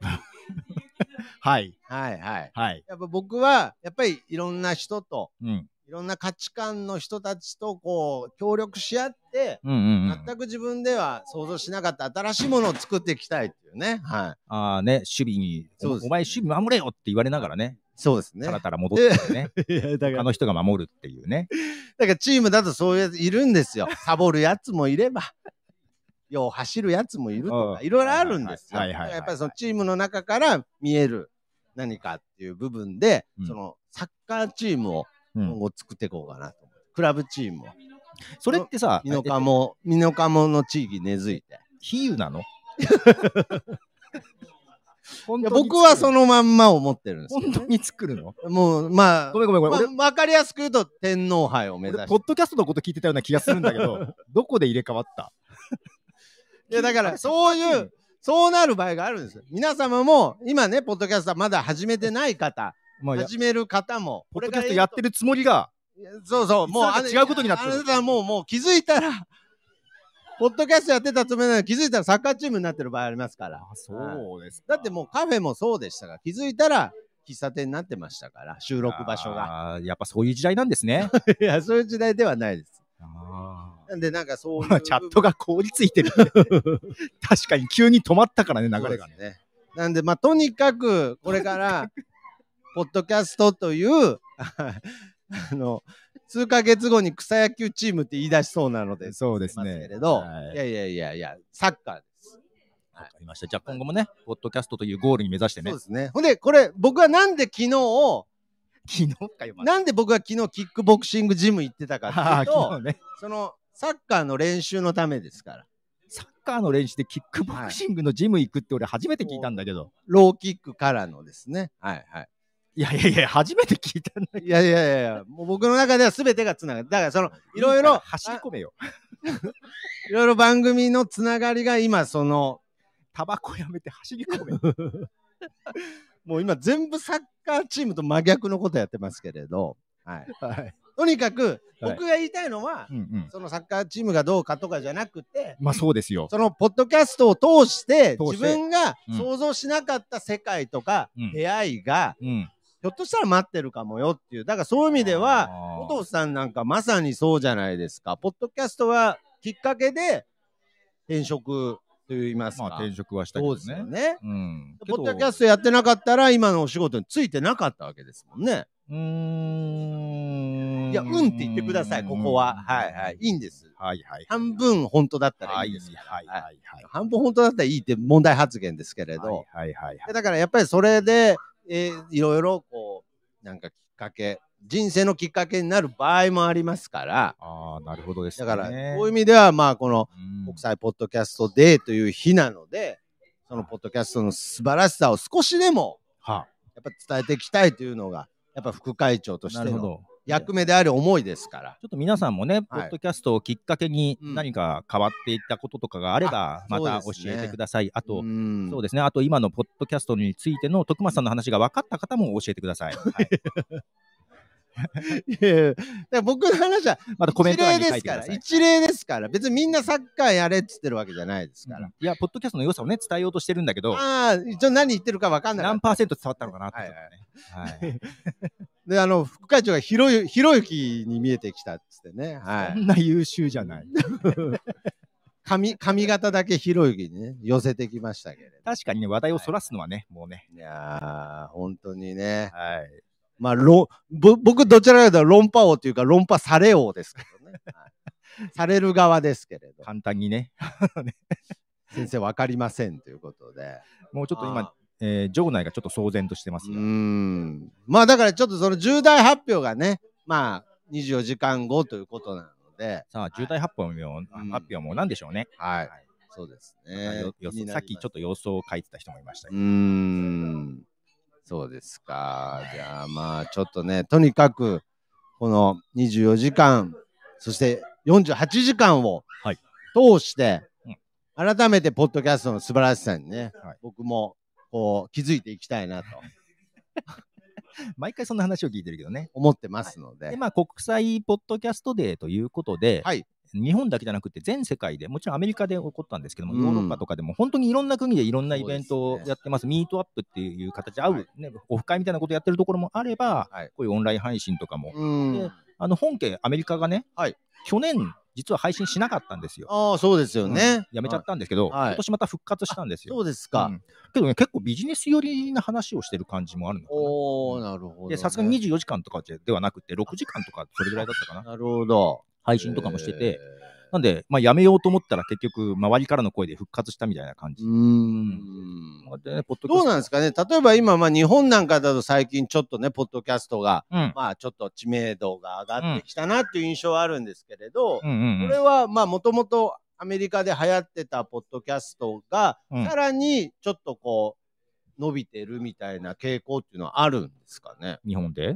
はい。はいはい。はい。やっぱ僕はやっぱりいろんな人とうん。いろんな価値観の人たちとこう協力し合って、うんうんうん。全く自分では想像しなかった新しいものを作っていきたいっていうね。はい。ああね、守備に、そうですお前守備守れよって言われながらね、そうですねたらたら戻ってきてね、他の人が守るっていうね。だからチームだとそういうやついるんですよ。サボるやつもいれば、よう走るやつもいるとか、うんいろいろあるんですよ。やっぱりそのチームの中から見える何かっていう部分で、うんそのサッカーチームをうん、今後作っていこうかなと思う。クラブチームを。それってさ、ミノカモ、ミノカモの地域根付いて。比喩なの？本 いや僕はその、のまんま思ってるんですよ、本当に作るの？もう、まあ、ごめんごめんごめん。俺まあ、わかりやすく言うと天皇杯を目指俺、して。ポッドキャストのこと聞いてたような気がするんだけど、どこで入れ替わった？いやだからそういう、そうなる場合があるんですよ。皆様も今ね、ポッドキャストまだ始めてない方、まあ、や始める方も、ポッドキャストやってるつもりが、そうそう、もういつだか違うことになってる。あなたはもうもう気づいたら、ポッドキャストやってたつもりなのに気づいたらサッカーチームになってる場合ありますから。あそうですだってもうカフェもそうでしたから、気づいたら喫茶店になってましたから、収録場所が。が。やっぱそういう時代なんですね。いや、そういう時代ではないです。あなんでなんかそういう。ー チャットが凍りついてる、確かに急に止まったからね、流れがね。ね。なんで、まあ、とにかく、これから、ポッドキャストという、あの、数ヶ月後に草野球チームって言い出しそうなので、そうですね。けれど、はいいやいやいやいや、サッカーです。わかりました。じゃあ今後もね、ポッドキャストというゴールに目指してねそう。ですね。ほんで、これ、僕はなんで昨日、昨日かよ、まなんで僕が昨日キックボクシングジム行ってたかってあいうと、ね。そのサッカーの練習のためですから。サッカーの練習でキックボクシングのジム行くって俺初めて聞いたんだけど。ローキックからのですね。はいはい。いやいやいや、初めて聞いたんだけど。いやいやいやもう僕の中では全てがつながる。だからその、いろいろ、走り込めよ。いろいろ番組のつながりが今その、タバコやめて走り込め。もう今全部サッカーチームと真逆のことやってますけれど、はい。はい。とにかく、はい僕が言いたいのは、うんうん。そのサッカーチームがどうかとかじゃなくて、まあそうですよ。そのポッドキャストを通して自分がうん想像しなかった世界とかうん出会いがうん。ひょっとしたら待ってるかもよっていう。だからそういう意味ではお父さんなんかまさにそうじゃないですか。ポッドキャストはきっかけで転職といいますか、まあ転職はしたけどそうですよね。ねうん。ポッドキャストやってなかったら今のお仕事についてなかったわけですもんね。うーん。いやうんって言ってくださいここは。はいはい。いいんです。はいはい。半分本当だったらはいいいですはいはいはい。半分本当だったらいいって問題発言ですけれど、はいはいはいはい。だからやっぱりそれで、えーいろいろこうなんかきっかけ人生のきっかけになる場合もありますからああ、なるほどですね。だからこういう意味ではまあこのうん国際ポッドキャストデーという日なのでそのポッドキャストの素晴らしさを少しでもはやっぱ伝えていきたいというのがやっぱ副会長としてのなるほど。役目であり思いですから。ちょっと皆さんもね、ポッドキャストをきっかけにうん。何か変わっていったこととかがあれば、あまた教えてください。あと、うん。そうですね、あと今のポッドキャストについての徳松さんの話が分かった方も教えてください。はい、いやいや僕の話はまたコメント欄に一例ですから書い。てください。一例ですから別にみんなサッカーやれっつってるわけじゃないですから。いや、ポッドキャストの良さをね、伝えようとしてるんだけど、ああ一応何言ってるか分かんない何パーセント伝わったのかなって、はい。はいであの副会長がひろゆひろゆきに見えてきたっつってね、はい、そんな優秀じゃない。髪髪型だけひろゆきにね寄せてきましたけれど確かにね、話題をそらすのはね、もうね。いやー本当にね。はい。まあろぼ僕どちらかというと論破王というか論破され王ですけどね、はい。される側ですけれど。簡単にね。先生分かりませんということで。もうちょっと今あ、えー場内がちょっと騒然としてますう。ん。まあだからちょっとその重大発表がねまあ24時間後ということなので。さあ、重大発表も、ん発表も何でしょうね。はい。そうですね。さっきちょっと予想を書いてた人もいましたけう。ん。そうですか。じゃあまあちょっとねとにかくこの24時間そして48時間をはい。通して、うん。改めてポッドキャストの素晴らしさにね、はい。僕もこう気づいていきたいなと。毎回そんな話を聞いてるけどね。思ってますので、で、まあ、国際ポッドキャストデーということで、はい。日本だけじゃなくて全世界で、もちろんアメリカで起こったんですけども、うん。ヨーロッパとかでも本当にいろんな国でいろんなイベントをやってます。ミートアップっていう形で会う、はい。ね、オフ会みたいなことやってるところもあれば、はい。こういうオンライン配信とかも、うん。であの本家アメリカがね、はい。去年実は配信しなかったんですよ。ああそうですよね、うん。やめちゃったんですけど、はい。今年また復活したんですよ。そうですか、うん。けどね、結構ビジネス寄りな話をしてる感じもあるのかな。おおなるほど、ね、で、さすがに24時間とかではなくて、6時間とかそれぐらいだったかな。なるほど。配信とかもしてて、えなんで、まあ、やめようと思ったら結局、周りからの声で復活したみたいな感じ。ーう。ーん。でね、ポッドキャスト。どうなんですかね？例えば今、まあ、日本なんかだと最近ちょっとね、ポッドキャストが、うん。まあちょっと知名度が上がってきたなっていう印象はあるんですけれど、うんうんうん。これはまあもともとアメリカで流行ってたポッドキャストが、うん。さらにちょっとこう、伸びてるみたいな傾向っていうのはあるんですかね？日本で？い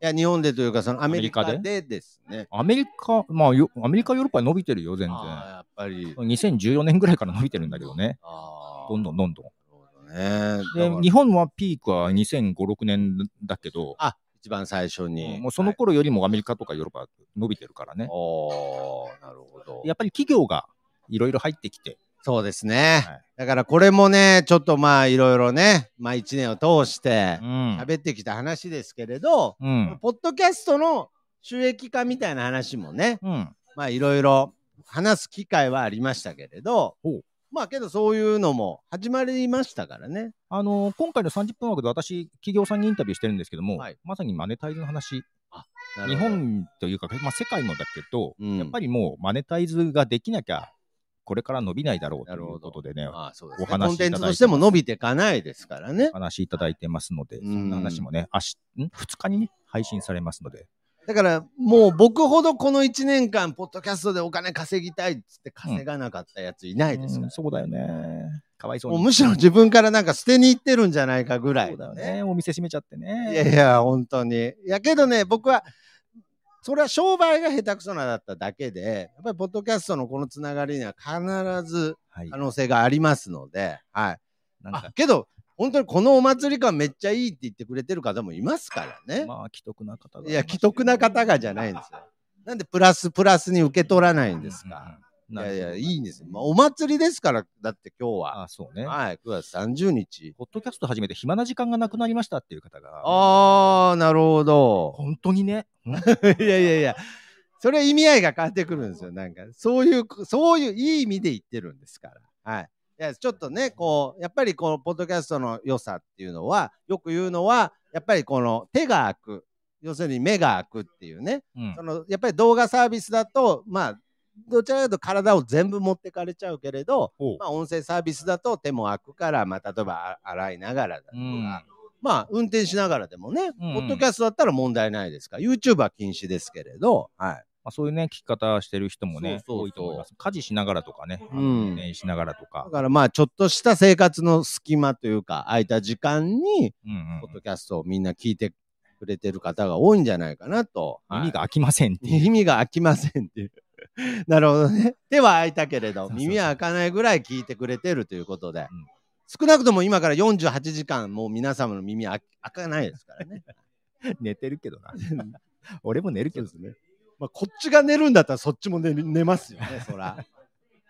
や、日本でというか、そのアメリカで？ですね。アメリカ、まあよ、アメリカ、ヨーロッパは伸びてるよ、全然。やっぱり。2014年ぐらいから伸びてるんだけどね。どんどんどんどん。なるほどね。で日本はピークは2005、6年だけど、あ、一番最初に。もうその頃よりもアメリカとかヨーロッパは伸びてるからね。おーなるほど。やっぱり企業がいろいろ入ってきて、そうですね。はいだからこれもね、ちょっとまあいろいろね、まあ一年を通してうん。喋ってきた話ですけれど、うん。ポッドキャストの収益化みたいな話もね、うん。まあいろいろ話す機会はありましたけれどまあけどそういうのも始まりましたからね。あの今回の30分枠で私、企業さんにインタビューしてるんですけども、はいまさにマネタイズの話、日本というか、まあ、世界もだけど、うんやっぱりもうマネタイズができなきゃ、これから伸びないだろうというなるほどことでね、ああそうですねお話コンテンツとしても伸びていかないですからねお。話いただいてますので、そんな話もね、明日、ん ?2 日にね、配信されますので、だからもう僕ほどこの1年間、ポッドキャストでお金稼ぎたいっつって稼がなかったやついないですから。うんそうだよね。かわいそうに。もうむしろ自分からなんか捨てに行ってるんじゃないかぐらいそうだよのね。お店閉めちゃってね。いやいや、本当に。いやけどね、僕は、それは商売が下手くそなだっただけで、やっぱりポッドキャストのこのつながりには必ずはい可。能性がありますので、はい。なんか、あけど、本当にこのお祭り感めっちゃいいって言ってくれてる方もいますからね。まあ、既得な方がいや、既得な方がじゃないんですよ。なんでプラスプラスに受け取らないんですか。いやいや、いいんですよ。まあ、お祭りですから、だって今日は。あそうね。はい、9月30日。ポッドキャスト始めて暇な時間がなくなりましたっていう方が、あー、なるほど。本当にね、いやいやいや、それは意味合いが変わってくるんですよ。なんか、そういう、そういういい意味で言ってるんですから。はい。いや、ちょっとね、こう、やっぱりこのポッドキャストの良さっていうのは、よく言うのは、やっぱりこの手が開く。要するに目が開くっていうね。うんそのやっぱり動画サービスだと、まあ、どちらかというと体を全部持ってかれちゃうけれど、まあ、音声サービスだと手も開くから、まあ、例えばあ洗いながらだとか、うんまあ、運転しながらでもね、うんポッドキャストだったら問題ないですから、YouTube は禁止ですけれど、はい。まあ、そういうね、聞き方してる人もね、そう多いと思います。家事しながらとかね、運転しながらとかだ。からまあ、ちょっとした生活の隙間というか、空いた時間に、ポッドキャストをみんな聞いてくれてる方が多いんじゃないかなと。はい耳が開きませんっていう。耳が開きませんっていう。なるほどね。手は開いたけれど、耳は開かないぐらい聞いてくれてるということで、うん少なくとも今から48時間、もう皆様の耳開開かないですからね。寝てるけどな。俺も寝るけどね。まあ、こっちが寝るんだったらそっちも寝寝ますよね、そら。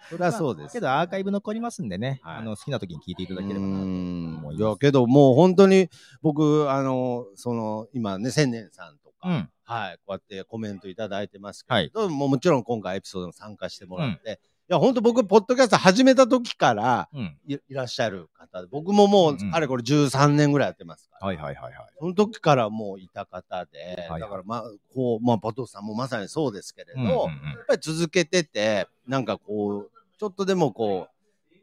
そりゃそうです。けどアーカイブ残りますんでね、はいあの好きな時に聞いていただければなとう思んいいます。やけどもう本当に僕あのその今ね千年さんとか、うんはいこうやってコメントいただいてますけれど、もうもちろん今回エピソードに参加してもらって、いや本当僕ポッドキャスト始めた時からうん。いいらっしゃる方で僕ももう、うんうんあれこれ13年ぐらいやってますから、はいはいはいはい。その時からもういた方で、はいだからまあこうまあポトフさんもまさにそうですけれど、うんうんうんやっぱり続けててなんかこうちょっとでもこう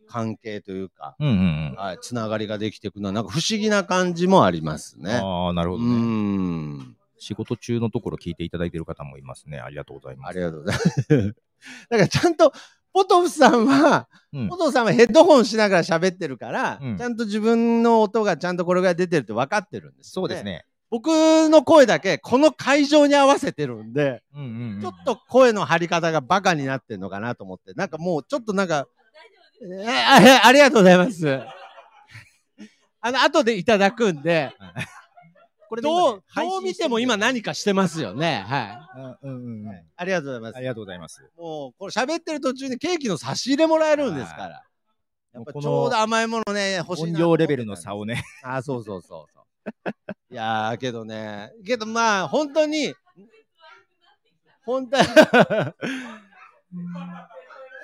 関係というか、うんうんうん。はい、つながりができていくのは、なんか不思議な感じもありますね。ああ、なるほうどね。ん。仕事中のところ聞いていただいている方もいますね。ありがとうございます。ありがとうございます。だからちゃんと、ポトフさんは、うんポトフさんはヘッドホンしながら喋ってるから、うんちゃんと自分の音がちゃんとこれぐらい出てるって分かってるんですよ、そうです。ね。僕の声だけ、この会場に合わせてるんで、うんうんうんちょっと声の張り方がバカになってるのかなと思って、なんかもうちょっとなんか、えあありがとうございます。あの、後でいただくんで、これどう、どう見ても今何かしてますよね。はい。うんうんうん。ありがとうございますあ。りがとうございます。もう、これ喋ってる途中にケーキの差し入れもらえるんですから。やっぱちょうど甘いものね、欲しい音なと思ってたんです量レベルの差をね。あ、そうそうそうそう。いやー、けどね、けどまあ、本当に、本当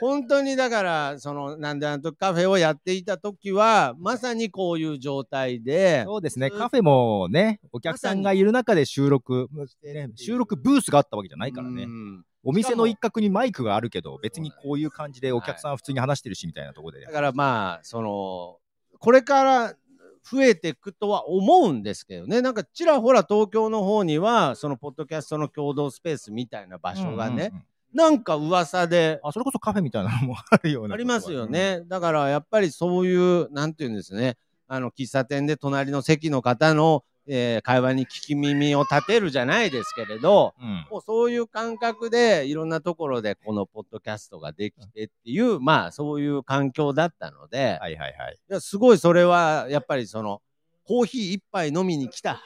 本当にだから、その、なんであの時カフェをやっていた時は、まさにこういう状態で、そうですね。カフェもね、お客さんがいる中で収録、ね、収録ブースがあったわけじゃないからね。う。ん。お店の一角にマイクがあるけど、別にこういう感じでお客さんは普通に話してるしみたいなところで。だからまあ、その、これから増えていくとは思うんですけどね、なんかちらほら東京の方には、そのポッドキャストの共同スペースみたいな場所がね、うんうんうんなんか噂であ、それこそカフェみたいなのもあるような。ありますよ。ね。だからやっぱりそういう、なんていうんですね、あの、喫茶店で隣の席の方の、えー会話に聞き耳を立てるじゃないですけれど、うん。もうそういう感覚でいろんなところでこのポッドキャストができてっていう、まあそういう環境だったので、はいはいはい。いやすごいそれはやっぱりそのコーヒー一杯飲みに来た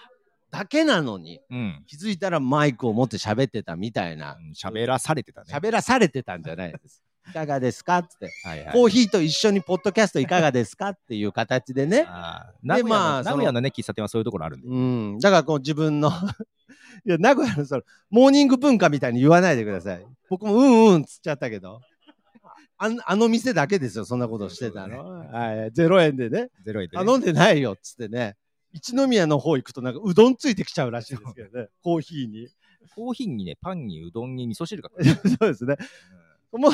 だけなのにうん。気づいたらマイクを持って喋ってたみたいなうん喋らされてたね。喋らされてたんじゃないです。いかがですか？って、はいはい。コーヒーと一緒にポッドキャストいかがですか？っていう形でね。あー名古屋のまあ名古屋のね、喫茶店はそういうところあるんで。うん、だからこう自分の いや名古屋のそのモーニング文化みたいに言わないでください。僕もうんうんっつっちゃったけど。あんあの店だけですよ、そんなことしてたの。はい、0円でね。ゼロ円でね。頼んでないよっつってね。一宮の方行くとなんかうどんついてきちゃうらしいんですけどね。コーヒーに。コーヒーにね、パンにうどんに味噌汁が。そうですね。もう、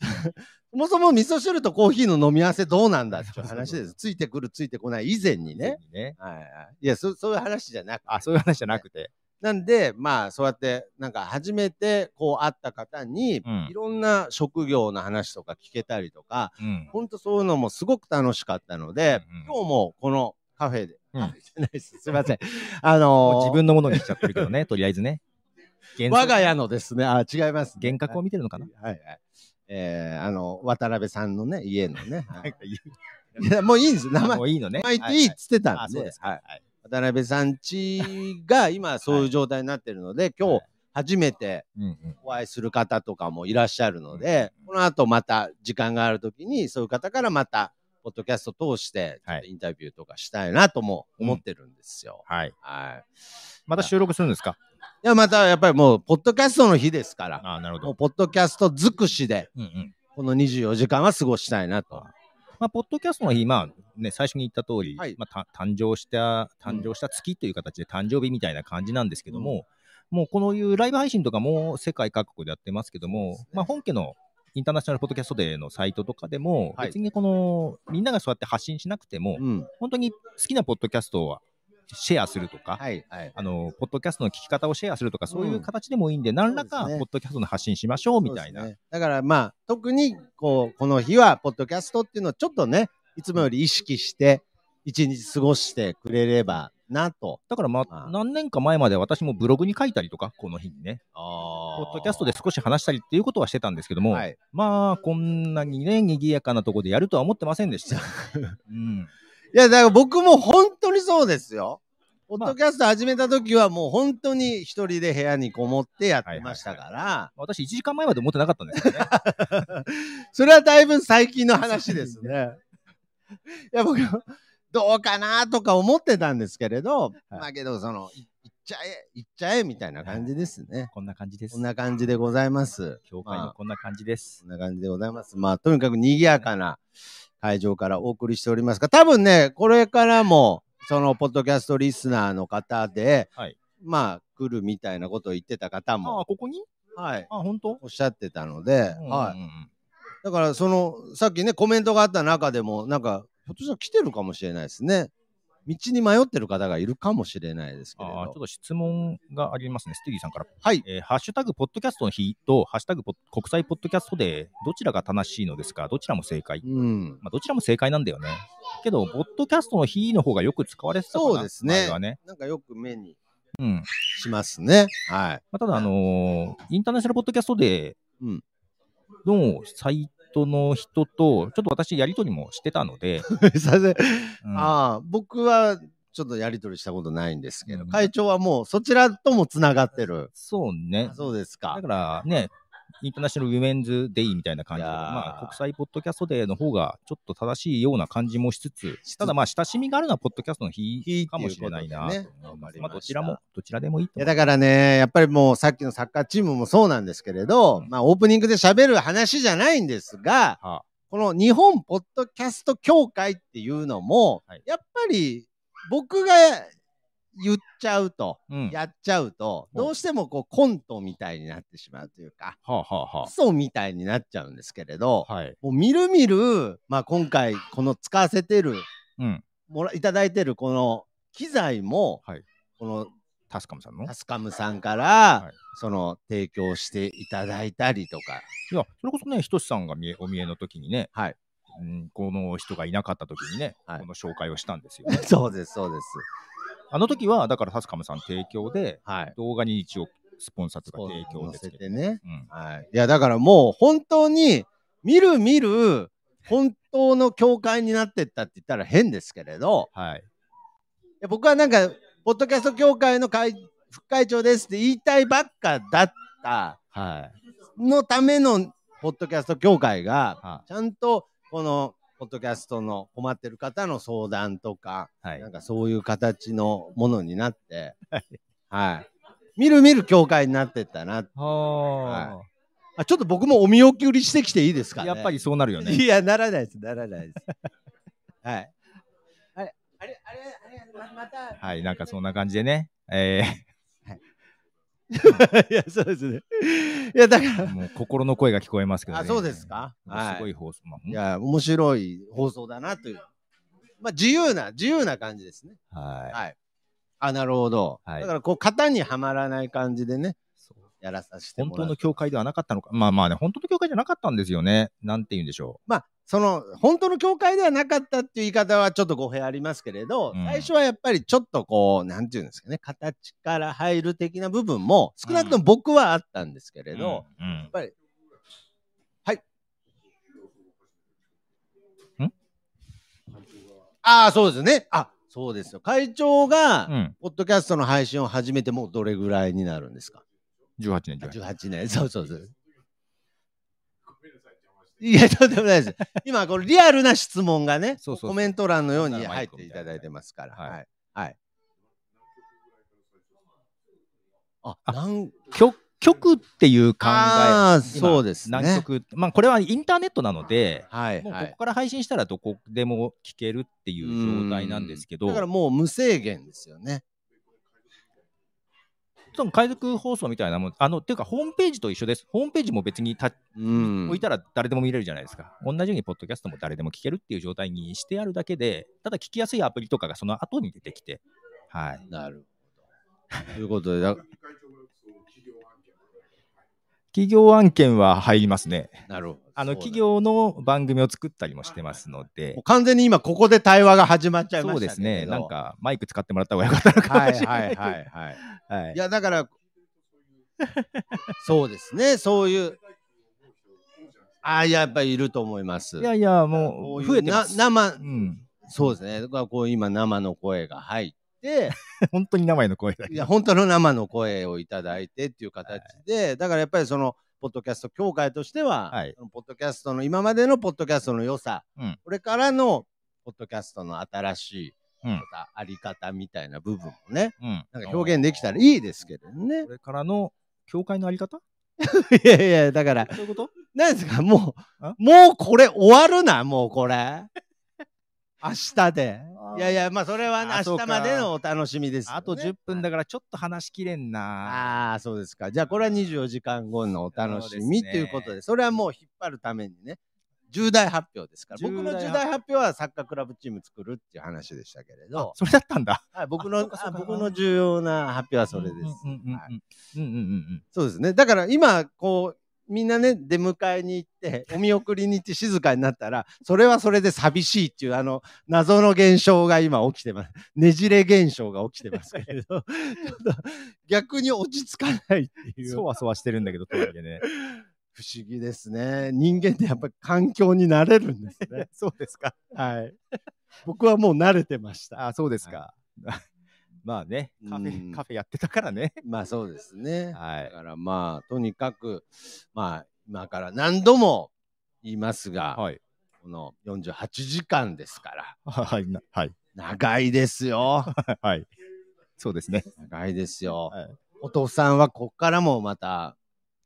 そもそも味噌汁とコーヒーの飲み合わせどうなんだっていう 話です。ついてくるついてこない以前にね。ね。はいはい。いや、そそういう話じゃなくて。あ、そういう話じゃなくて。なんで、まあ、そうやって、なんか初めてこう会った方に、うんいろんな職業の話とか聞けたりとか、うん。ほんとそういうのもすごく楽しかったので、うんうん今日もこのカフェで、うんいです。すいません。あものーう自分のものにしちゃってるけどね、とりあえずね。原我が家のですね、あ、違います、幻覚を見てるのかな？はいはい。えー、あの、渡辺さんのね、家のね。い、いやもういいんです。名前も、ういいのね。名前言っていいっつってたんで、あ、そうですか。はいはい。渡辺さんちが今そういう状態になってるので、今日初めてうんうん。お会いする方とかもいらっしゃるので、この後また時間があるときに、そういう方からまた、ポッドキャスト通して、インタビューとかしたいなとも思ってるんですよ。はい。はい。また収録するんですか？いや、またやっぱりもう、ポッドキャストの日ですから、あなるほど。もう、ポッドキャスト尽くしで、うんうん。この24時間は過ごしたいなと。まあ、ポッドキャストの日、まあね、最初に言った通り、はいまあ、た誕生した、誕生した月という形で誕生日みたいな感じなんですけども、もうこのいうライブ配信とかも世界各国でやってますけども、まあ、本家のインターナショナルポッドキャストデーのサイトとかでも、はい別にこの、みんながそうやって発信しなくても、うん。本当に好きなポッドキャストをシェアするとか、はい、はい。あの、ポッドキャストの聞き方をシェアするとか、そういう形でもいいんで、何らか、ポッドキャストの発信しましょうみたいな。ねだからまあ、特に、こう、この日は、ポッドキャストっていうのをちょっとね、いつもより意識して、一日過ごしてくれればなと。だからまああ、何年か前まで私もブログに書いたりとか、この日にね、ポポッドキャストで少し話したりっていうことはしてたんですけども、はい。まあ、こんなにね、賑やかなところでやるとは思ってませんでした。うん。いや、だから僕も本当にそうですよ。ポッドキャスト始めた時はもう本当に一人で部屋にこもってやってましたから、私、1時間前まで思ってなかったんですよね。それはだいぶ最近の話ですね。いや、僕、どうかなとか思ってたんですけれど、まあけど、その、いいっちゃえ、いっちゃえみたいな感じですね。こんな感じですこん。な感じでございます。教会まあもこんな感じですこ。んな感じでございます。まあ、とにかく賑やかな会場からお送りしておりますが、多分ね、これからも、その、ポッドキャストリスナーの方で、はいまあ、来るみたいなことを言ってた方ああ、も、ここに？はい、ああ、本当？おっしゃってたので、うんはい。だから、その、さっきね、コメントがあった中でも、なんか、ひょっとしたら来てるかもしれないですね。道に迷ってる方がいるかもしれないですけれああ、ちょっど。と質問がありますね、ステディさんから。はい。えーハッシュタグポッドキャストの日と、ハッシュタグ国際ポッドキャストで、どちらが正しいのですか？どちらも正解。うん。まあ、どちらも正解なんだよね。けど、ポッドキャストの日の方がよく使われてたかなそうですねね。なんかよく目にうん。しますね。はい。まあ、ただ、あのーインターナショナルポッドキャストデうんーのサイトの人と、ちょっと私、やり取りもしてたので、うんああ、僕はちょっとやり取りしたことないんですけど、うん会長はもうそちらともつながってる。そうねあ。そうですかだ。からね、インターナショナルウィメンズデイみたいな感じで、まあ、国際ポッドキャストデーの方がちょっと正しいような感じもしつつただまあ、親しみがあるのはポッドキャストの日日かもしれないなまあ、どちらも、どちらでもいいといや。だからね、やっぱりもうさっきのサッカーチームもそうなんですけれど、うん。まあオープニングで喋る話じゃないんですが、はこの日本ポッドキャスト協会っていうのも、はい。やっぱり僕が言っちゃうと、うんやっちゃうと、うんどうしてもこうコントみたいになってしまうというか、あ、はあはあは嘘みたいになっちゃうんですけれど、あ。はい。もうみるみる、まあ今回この使わせてる、うん。もらいただいてるこの機材も、はいこのタスカムさんの？いタスカムさんから、はいその提供していただいたりとか、や、それこそね、ひとしさんが見えお見えの時にね、はい。うん、この人がいなかった時にね、はいこの紹介をしたんですよ。そうです、そうです。あの時は、だからタスカムさん提供で、はい。動画に一応スポンサーとか提供載ですけどせてね。うん。はい。いや、だからもう本当に、みるみる、本当の教会になってったって言ったら変ですけれど、はい。いや僕はなんか、ポッドキャスト協会の会副会長ですって言いたいばっかだったはい。のためのポッドキャスト協会が、はちゃんとこのポッドキャストの困ってる方の相談とか、い。はいなんかそういう形のものになって、はい。みるみる協会になってったな。はあちょっと僕もお見送りしてきていいですか、あ。ね、やっぱりそうなるよね。いや、ならないです、ならないです。はい。あれ、あれ、あれ、あれ、ままた。はい、なんかそんな感じでね。え いや、そうですね。いや、だから、もう心の声が聞こえますけどね。あそうですか？はいすごい放送。まあいや、面白い放送だなという。まあ、自由な、自由な感じですね。はい。はい。あ、なるほど。はいだから、こう、型にはまらない感じでね、やらさせて。本当の教会ではなかったのか。まあまあね、本当の教会じゃなかったんですよね。なんて言うんでしょまあ、その、本当の教会ではなかったっていう言い方はちょっと語弊ありますけれど、うん最初はやっぱりちょっとこう、なんていうんですかね、形から入る的な部分も、少なくとも僕はあったんですけう。れど、うん、うんやっぱり、はい。ん？ああ、そうですね。あ、そうですよ。会長が、うん。ポッドキャストの配信を始めてもうどれぐらいになるんですか？18年、あ18 ?18 年。そうそうそう。いや、とんでもないです。今、これリアルな質問がね、そうそうそうコメント欄のように入っていただいてますから。はいはい。はい。あ、あなん曲曲っていう考え。そうですね。何曲、まあこれはインターネットなので、はい、はいもうここ。から配信したらどこでも聴けるっていう状態なんですけど、だからもう無制限ですよね。その海賊放送みたいなもん、あの、っていうかホームページと一緒です。ホームページも別にたうん。置いたら誰でも見れるじゃないですか。同じようにポッドキャストも誰でも聞けるっていう状態にしてあるだけで、ただ聞きやすいアプリとかがその後に出てきて、はい。なるほど。ということで、だ企業案件は入りますね。なるほど。あの、企業の番組を作ったりもしてますので完全に今ここで対話が始まっちゃいましたそうですね。なん。かマイク使ってもらった方がよかったのかはいもしれな。はいいはいはい。はいいや、だから、そうですね、そういう。ああ、やっぱりいると思います。いやいや、こもう増えてます。な生、うん。そうですね。だからこう今生の声が入って、本当に名前の声だけいや、本当の生の声をいただいてっていう形で、だからやっぱりその、ポッドキャスト協会としては、はい。ポッドキャストの今までのポッドキャストの良さ、うん。これからのポッドキャストの新しい、あり方みたいな部分もね、うん。なんか表現できたらいいですけどね。こ。れからの教会のあり方？いやいや、だから、そういうこと？なんですか、もあう、もうこれ終わるな、もうこれ。明日で。いやいや、まあそれはね、明日までのお楽しみです、ね。あと10分だからちょっと話しきれんな。ああ、そうですか。じゃあ、これは24時間後のお楽しみねということで、それはもう引っ張るためにね、重大発表ですから、僕の重大発表はサッカークラブチーム作るっていう話でしたけれあど、それだったんだ。はい、僕あの僕の重要な発表はそれです。うんうんうんはいうんうんうんうんそうですね。だから今、こう、みんなね、出迎えに行って、お見送りに行って静かになったら、それはそれで寂しいっていう、あの、謎の現象が今起きてます。ねじれ現象が起きてますけれど、ちょっと逆に落ち着かないっていう。そわそわしてるんだけど、とはいえね。不思議ですね。人間ってやっぱり環境に慣れるんですね。そうですか。はい。僕はもう慣れてました。あ、そうですか。まあね、カフうんェ、カフェやってたからね。まあそうですね。はいだからまあ、とにかく、まあ、今から何度も言いますが、はい。この48時間ですから、はい。なはい。長いですよ。はい。そうですね。長いですよ。はいお父さんはこっからもまた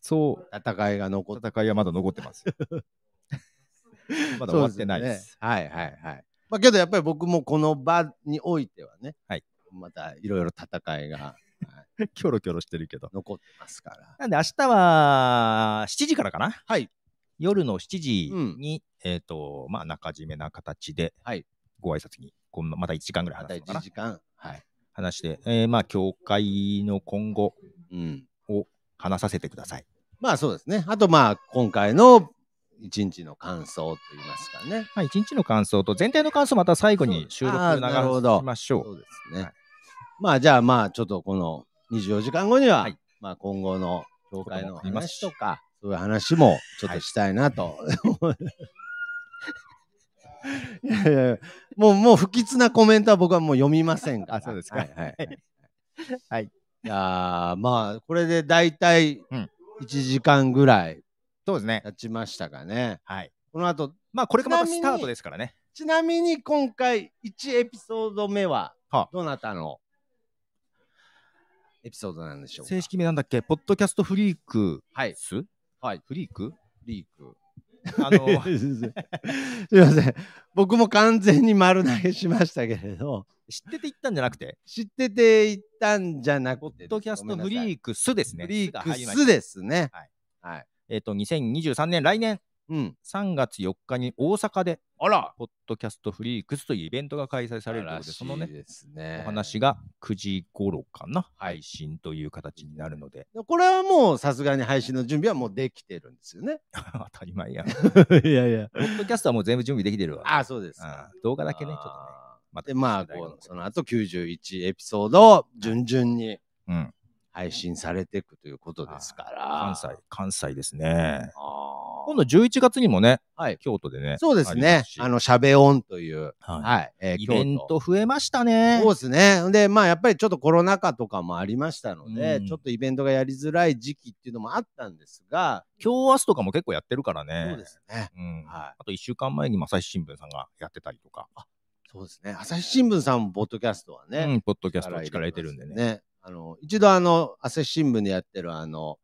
そう、戦いが残って戦いはまだ残ってます。まだ終わってないです。そうねはいはいはい。まあけどやっぱり僕もこの場においてはね、はいまたいろいろ戦いが、はい キョロキョロしてるけど。残ってますから。なんで明日は7時からかな？はい。夜の7時に、えっ、と、まあ、中締めな形で、はいご挨拶に、こんなまた1時間ぐらいまた1話すのかな時間。はい。話して、えーまあ、教会の今後うん。を話させてください。まあそうですね。あとまあ今回の一日の感想といいますかね。まあ、1日の感想と、全体の感想また最後に収録流しましょう。そうですね。はいまあじゃあまあちょっとこの24時間後には、はいまあ今後の教会の話とか、そういう話もちょっとしたいなと。い、やいやもうもう不吉なコメントは僕はもう読みませんから。あそうですかはいはい、はい。はいいやーまあこれで大体うん1時間ぐらいそうですね。経ちましたかね。はい。この後まあ、これがまたスタートですからね。ちなみに今回1エピソード目ははあどなたの？エピソードなんでしょうか？正式名なんだっけ？ポッドキャストフリークはい。スはい。フリーク？リーク。あの、すいません。僕も完全に丸投げしましたけれど、知ってて言ったんじゃなくて、知ってて言ったんじゃなくて、ポッドキャストフーリークスですね。フリークスですね。はいはい。えっ、と、2023年、来年うん。3月4日に大阪で、あらポッドキャストフリークスというイベントが開催されるということで、そのね、ですねお話が9時頃かな、配信という形になるので、これはもうさすがに配信の準備はもうできてるんですよね。当たり前やん。いやいや。ポッドキャストはもう全部準備できてるわ。あ、そうですうんか。動画だけね、ちょっとね。あまたーで、まあ、その後91エピソードを順々にうん。配信されていくということですから。関西、関西ですね。今度11月にもね、はい。京都でね。そうですね。あの、しゃべ音という、はいはい。えーイベン京ト増えましたね。そうですね。で、まあ、やっぱりちょっとコロナ禍とかもありましたので、うんちょっとイベントがやりづらい時期っていうのもあったんですが、今日明日とかも結構やってるからね。そうですね。うん。はいあと1週間前に朝日新聞さんがやってたりとか。そうですね。朝日新聞さんもポッドキャストはね、うん、ポッドキャストは力入れてるんでね。ね。あの、一度あの、朝日新聞でやってるあの、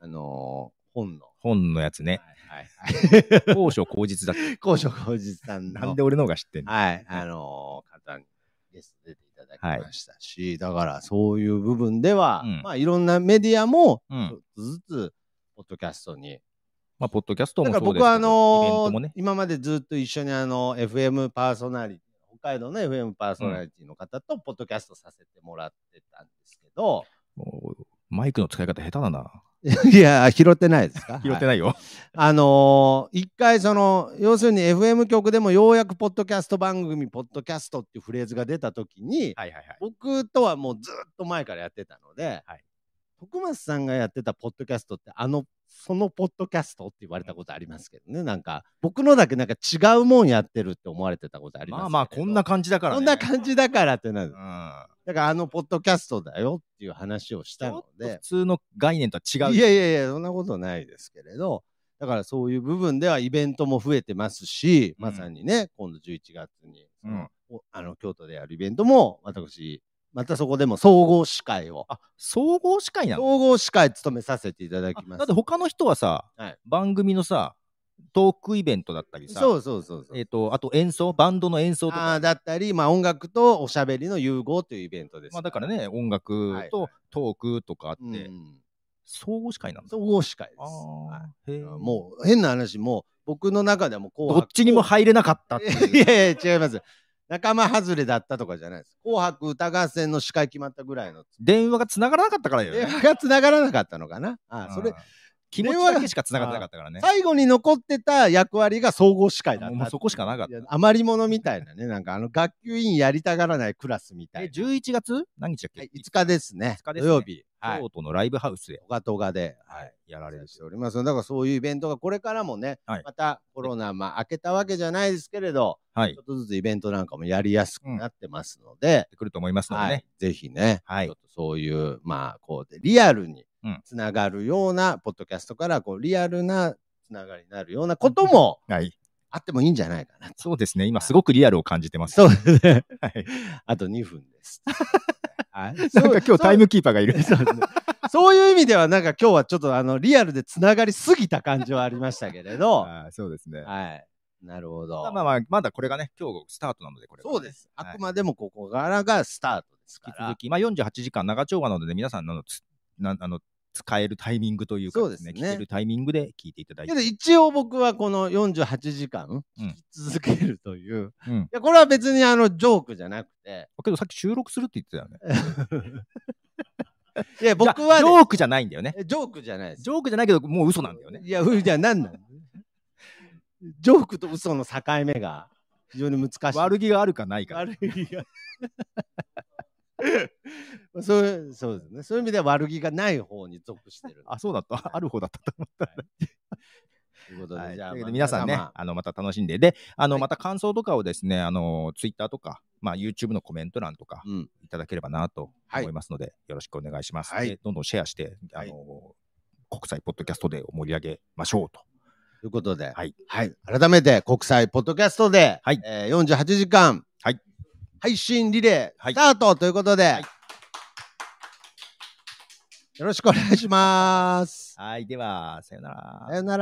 あの、本の。本のやつね。はい。はい。高所口実だって。高所浩二さんの。なんで俺の方が知ってんの？はい。あの方にゲスト出ていただきましたし、だからそういう部分では、うんまあいろんなメディアも、うんちょっとずつ、ポッドキャストに。まあ、ポッドキャストもだからそうですけど、僕はあのね。今までずっと一緒にあの、FM パーソナリティ、北海道の FM パーソナリティの方とポッドキャストさせてもらってたんですけど、もうマイクの使い方下手だな。いや、拾ってないですか？い。拾ってないよ。あのー一回その、要するに FM 局でもようやくポッドキャスト番組、ポッドキャストっていうフレーズが出たときに、はいはいはい。僕とはもうずっと前からやってたので、はい徳松さんがやってたポッドキャストってあのそのポッドキャストって言われたことありますけどねなんか僕のだけなんか違うもんやってるって思われてたことありますまあまあ、こんな感じだからね。こんな感じだからってなるうん。だからあのポッドキャストだよっていう話をしたので普通の概念とは違う。いやいやいやそんなことないですけれどだからそういう部分ではイベントも増えてますし、うんまさにね今度11月にうんおあの京都でやるイベントも私またそこでも総合司会を。あ、総合司会なの？総合司会務めさせていただきます。だって他の人はさ、はい。番組のさ、トークイベントだったりさ、そうそうそうそう。えっ、と、あと演奏、バンドの演奏とか、だったり、まあ、音楽とおしゃべりの融合というイベントです。まあだからね、音楽とはいはい。トークとかあって、うん。総合司会なんだ。総合司会です。あはい。ー。もう変な話もう僕の中ではもう紅白どっちにも入れなかったっていう。いやいや違います仲間外れだったとかじゃないです。紅白歌合戦の司会決まったぐらいの電話が繋がらなかったからよね。電話が繋がらなかったのかな。あそれうん。気持ちだけしか繋がってなかったからね。最後に残ってた役割が総合司会だったもうそこしかなかった。余り物みたいなね。なんかあの学級委員やりたがらないクラスみたえ、いな。11月？何日だっけ、はい、5日ですね。5日ですね。土曜日。はい。京都のライブハウスで、トガトガで、ははいい、やられております。だからそういうイベントがこれからもね、はいまたコロナ、まあ、明けたわけじゃないですけれど、はいちょっとずつイベントなんかもやりやすくなってますので、来ると思いますのでね。はい、ぜひね、はいちょっとそういう、まあ、こうで、リアルにうんつながるような、ポッドキャストから、こう、リアルなつながりになるようなこともはい。あってもいいんじゃないかなと。そうですね。今すごくリアルを感じてます。そうですね。はい。あと2分です。はい、なんか今日タイムキーパーがいる。そうですねそういう意味では、なんか今日はちょっとあのリアルでつながりすぎた感じはありましたけれど、は あーそうですね。い。なるほど。まあまあまだこれがね、今日スタートなので、これがね、そうです。はいあくまでもここからがスタートですから。引き続き、まあ、48時間長丁場なので、皆さんのつなあの使えるタイミングというかそうですね聞けるタイミングで聞いていただいて。けど一応僕はこの48時間うん聞き続けるという、うんいやこれは別にあのジョークじゃなくて、けどさっき収録するって言ってたよね。いや僕は、ね、ジョークじゃないんだよね。えジョークじゃないです。ジョークじゃないけど、もう嘘なんだよね。いや、うじゃあ何なの ジョークと嘘の境目が非常に難しい。悪気があるかないか。悪気が そういうそうですね。そういう意味では悪気がない方に属してる。あ、そうだった。ある方だったと思った。ということで、はい、じゃあ、皆さんね、様。あのまた楽しんで、で、あのはい。また感想とかをですね、あのツイッターとか、まあ、YouTube のコメント欄とかうん、いただければなとはい。思いますので、よろしくお願いします。はい。でどんどんシェアして、あの国際ポッドキャストデーを盛り上げましょうと。ということで、はい、改めて国際ポッドキャストで、はい。えー48時間、はい配信リレーはいスタートということで、はいよろしくお願いします。はい、では、さよならさ。よなら。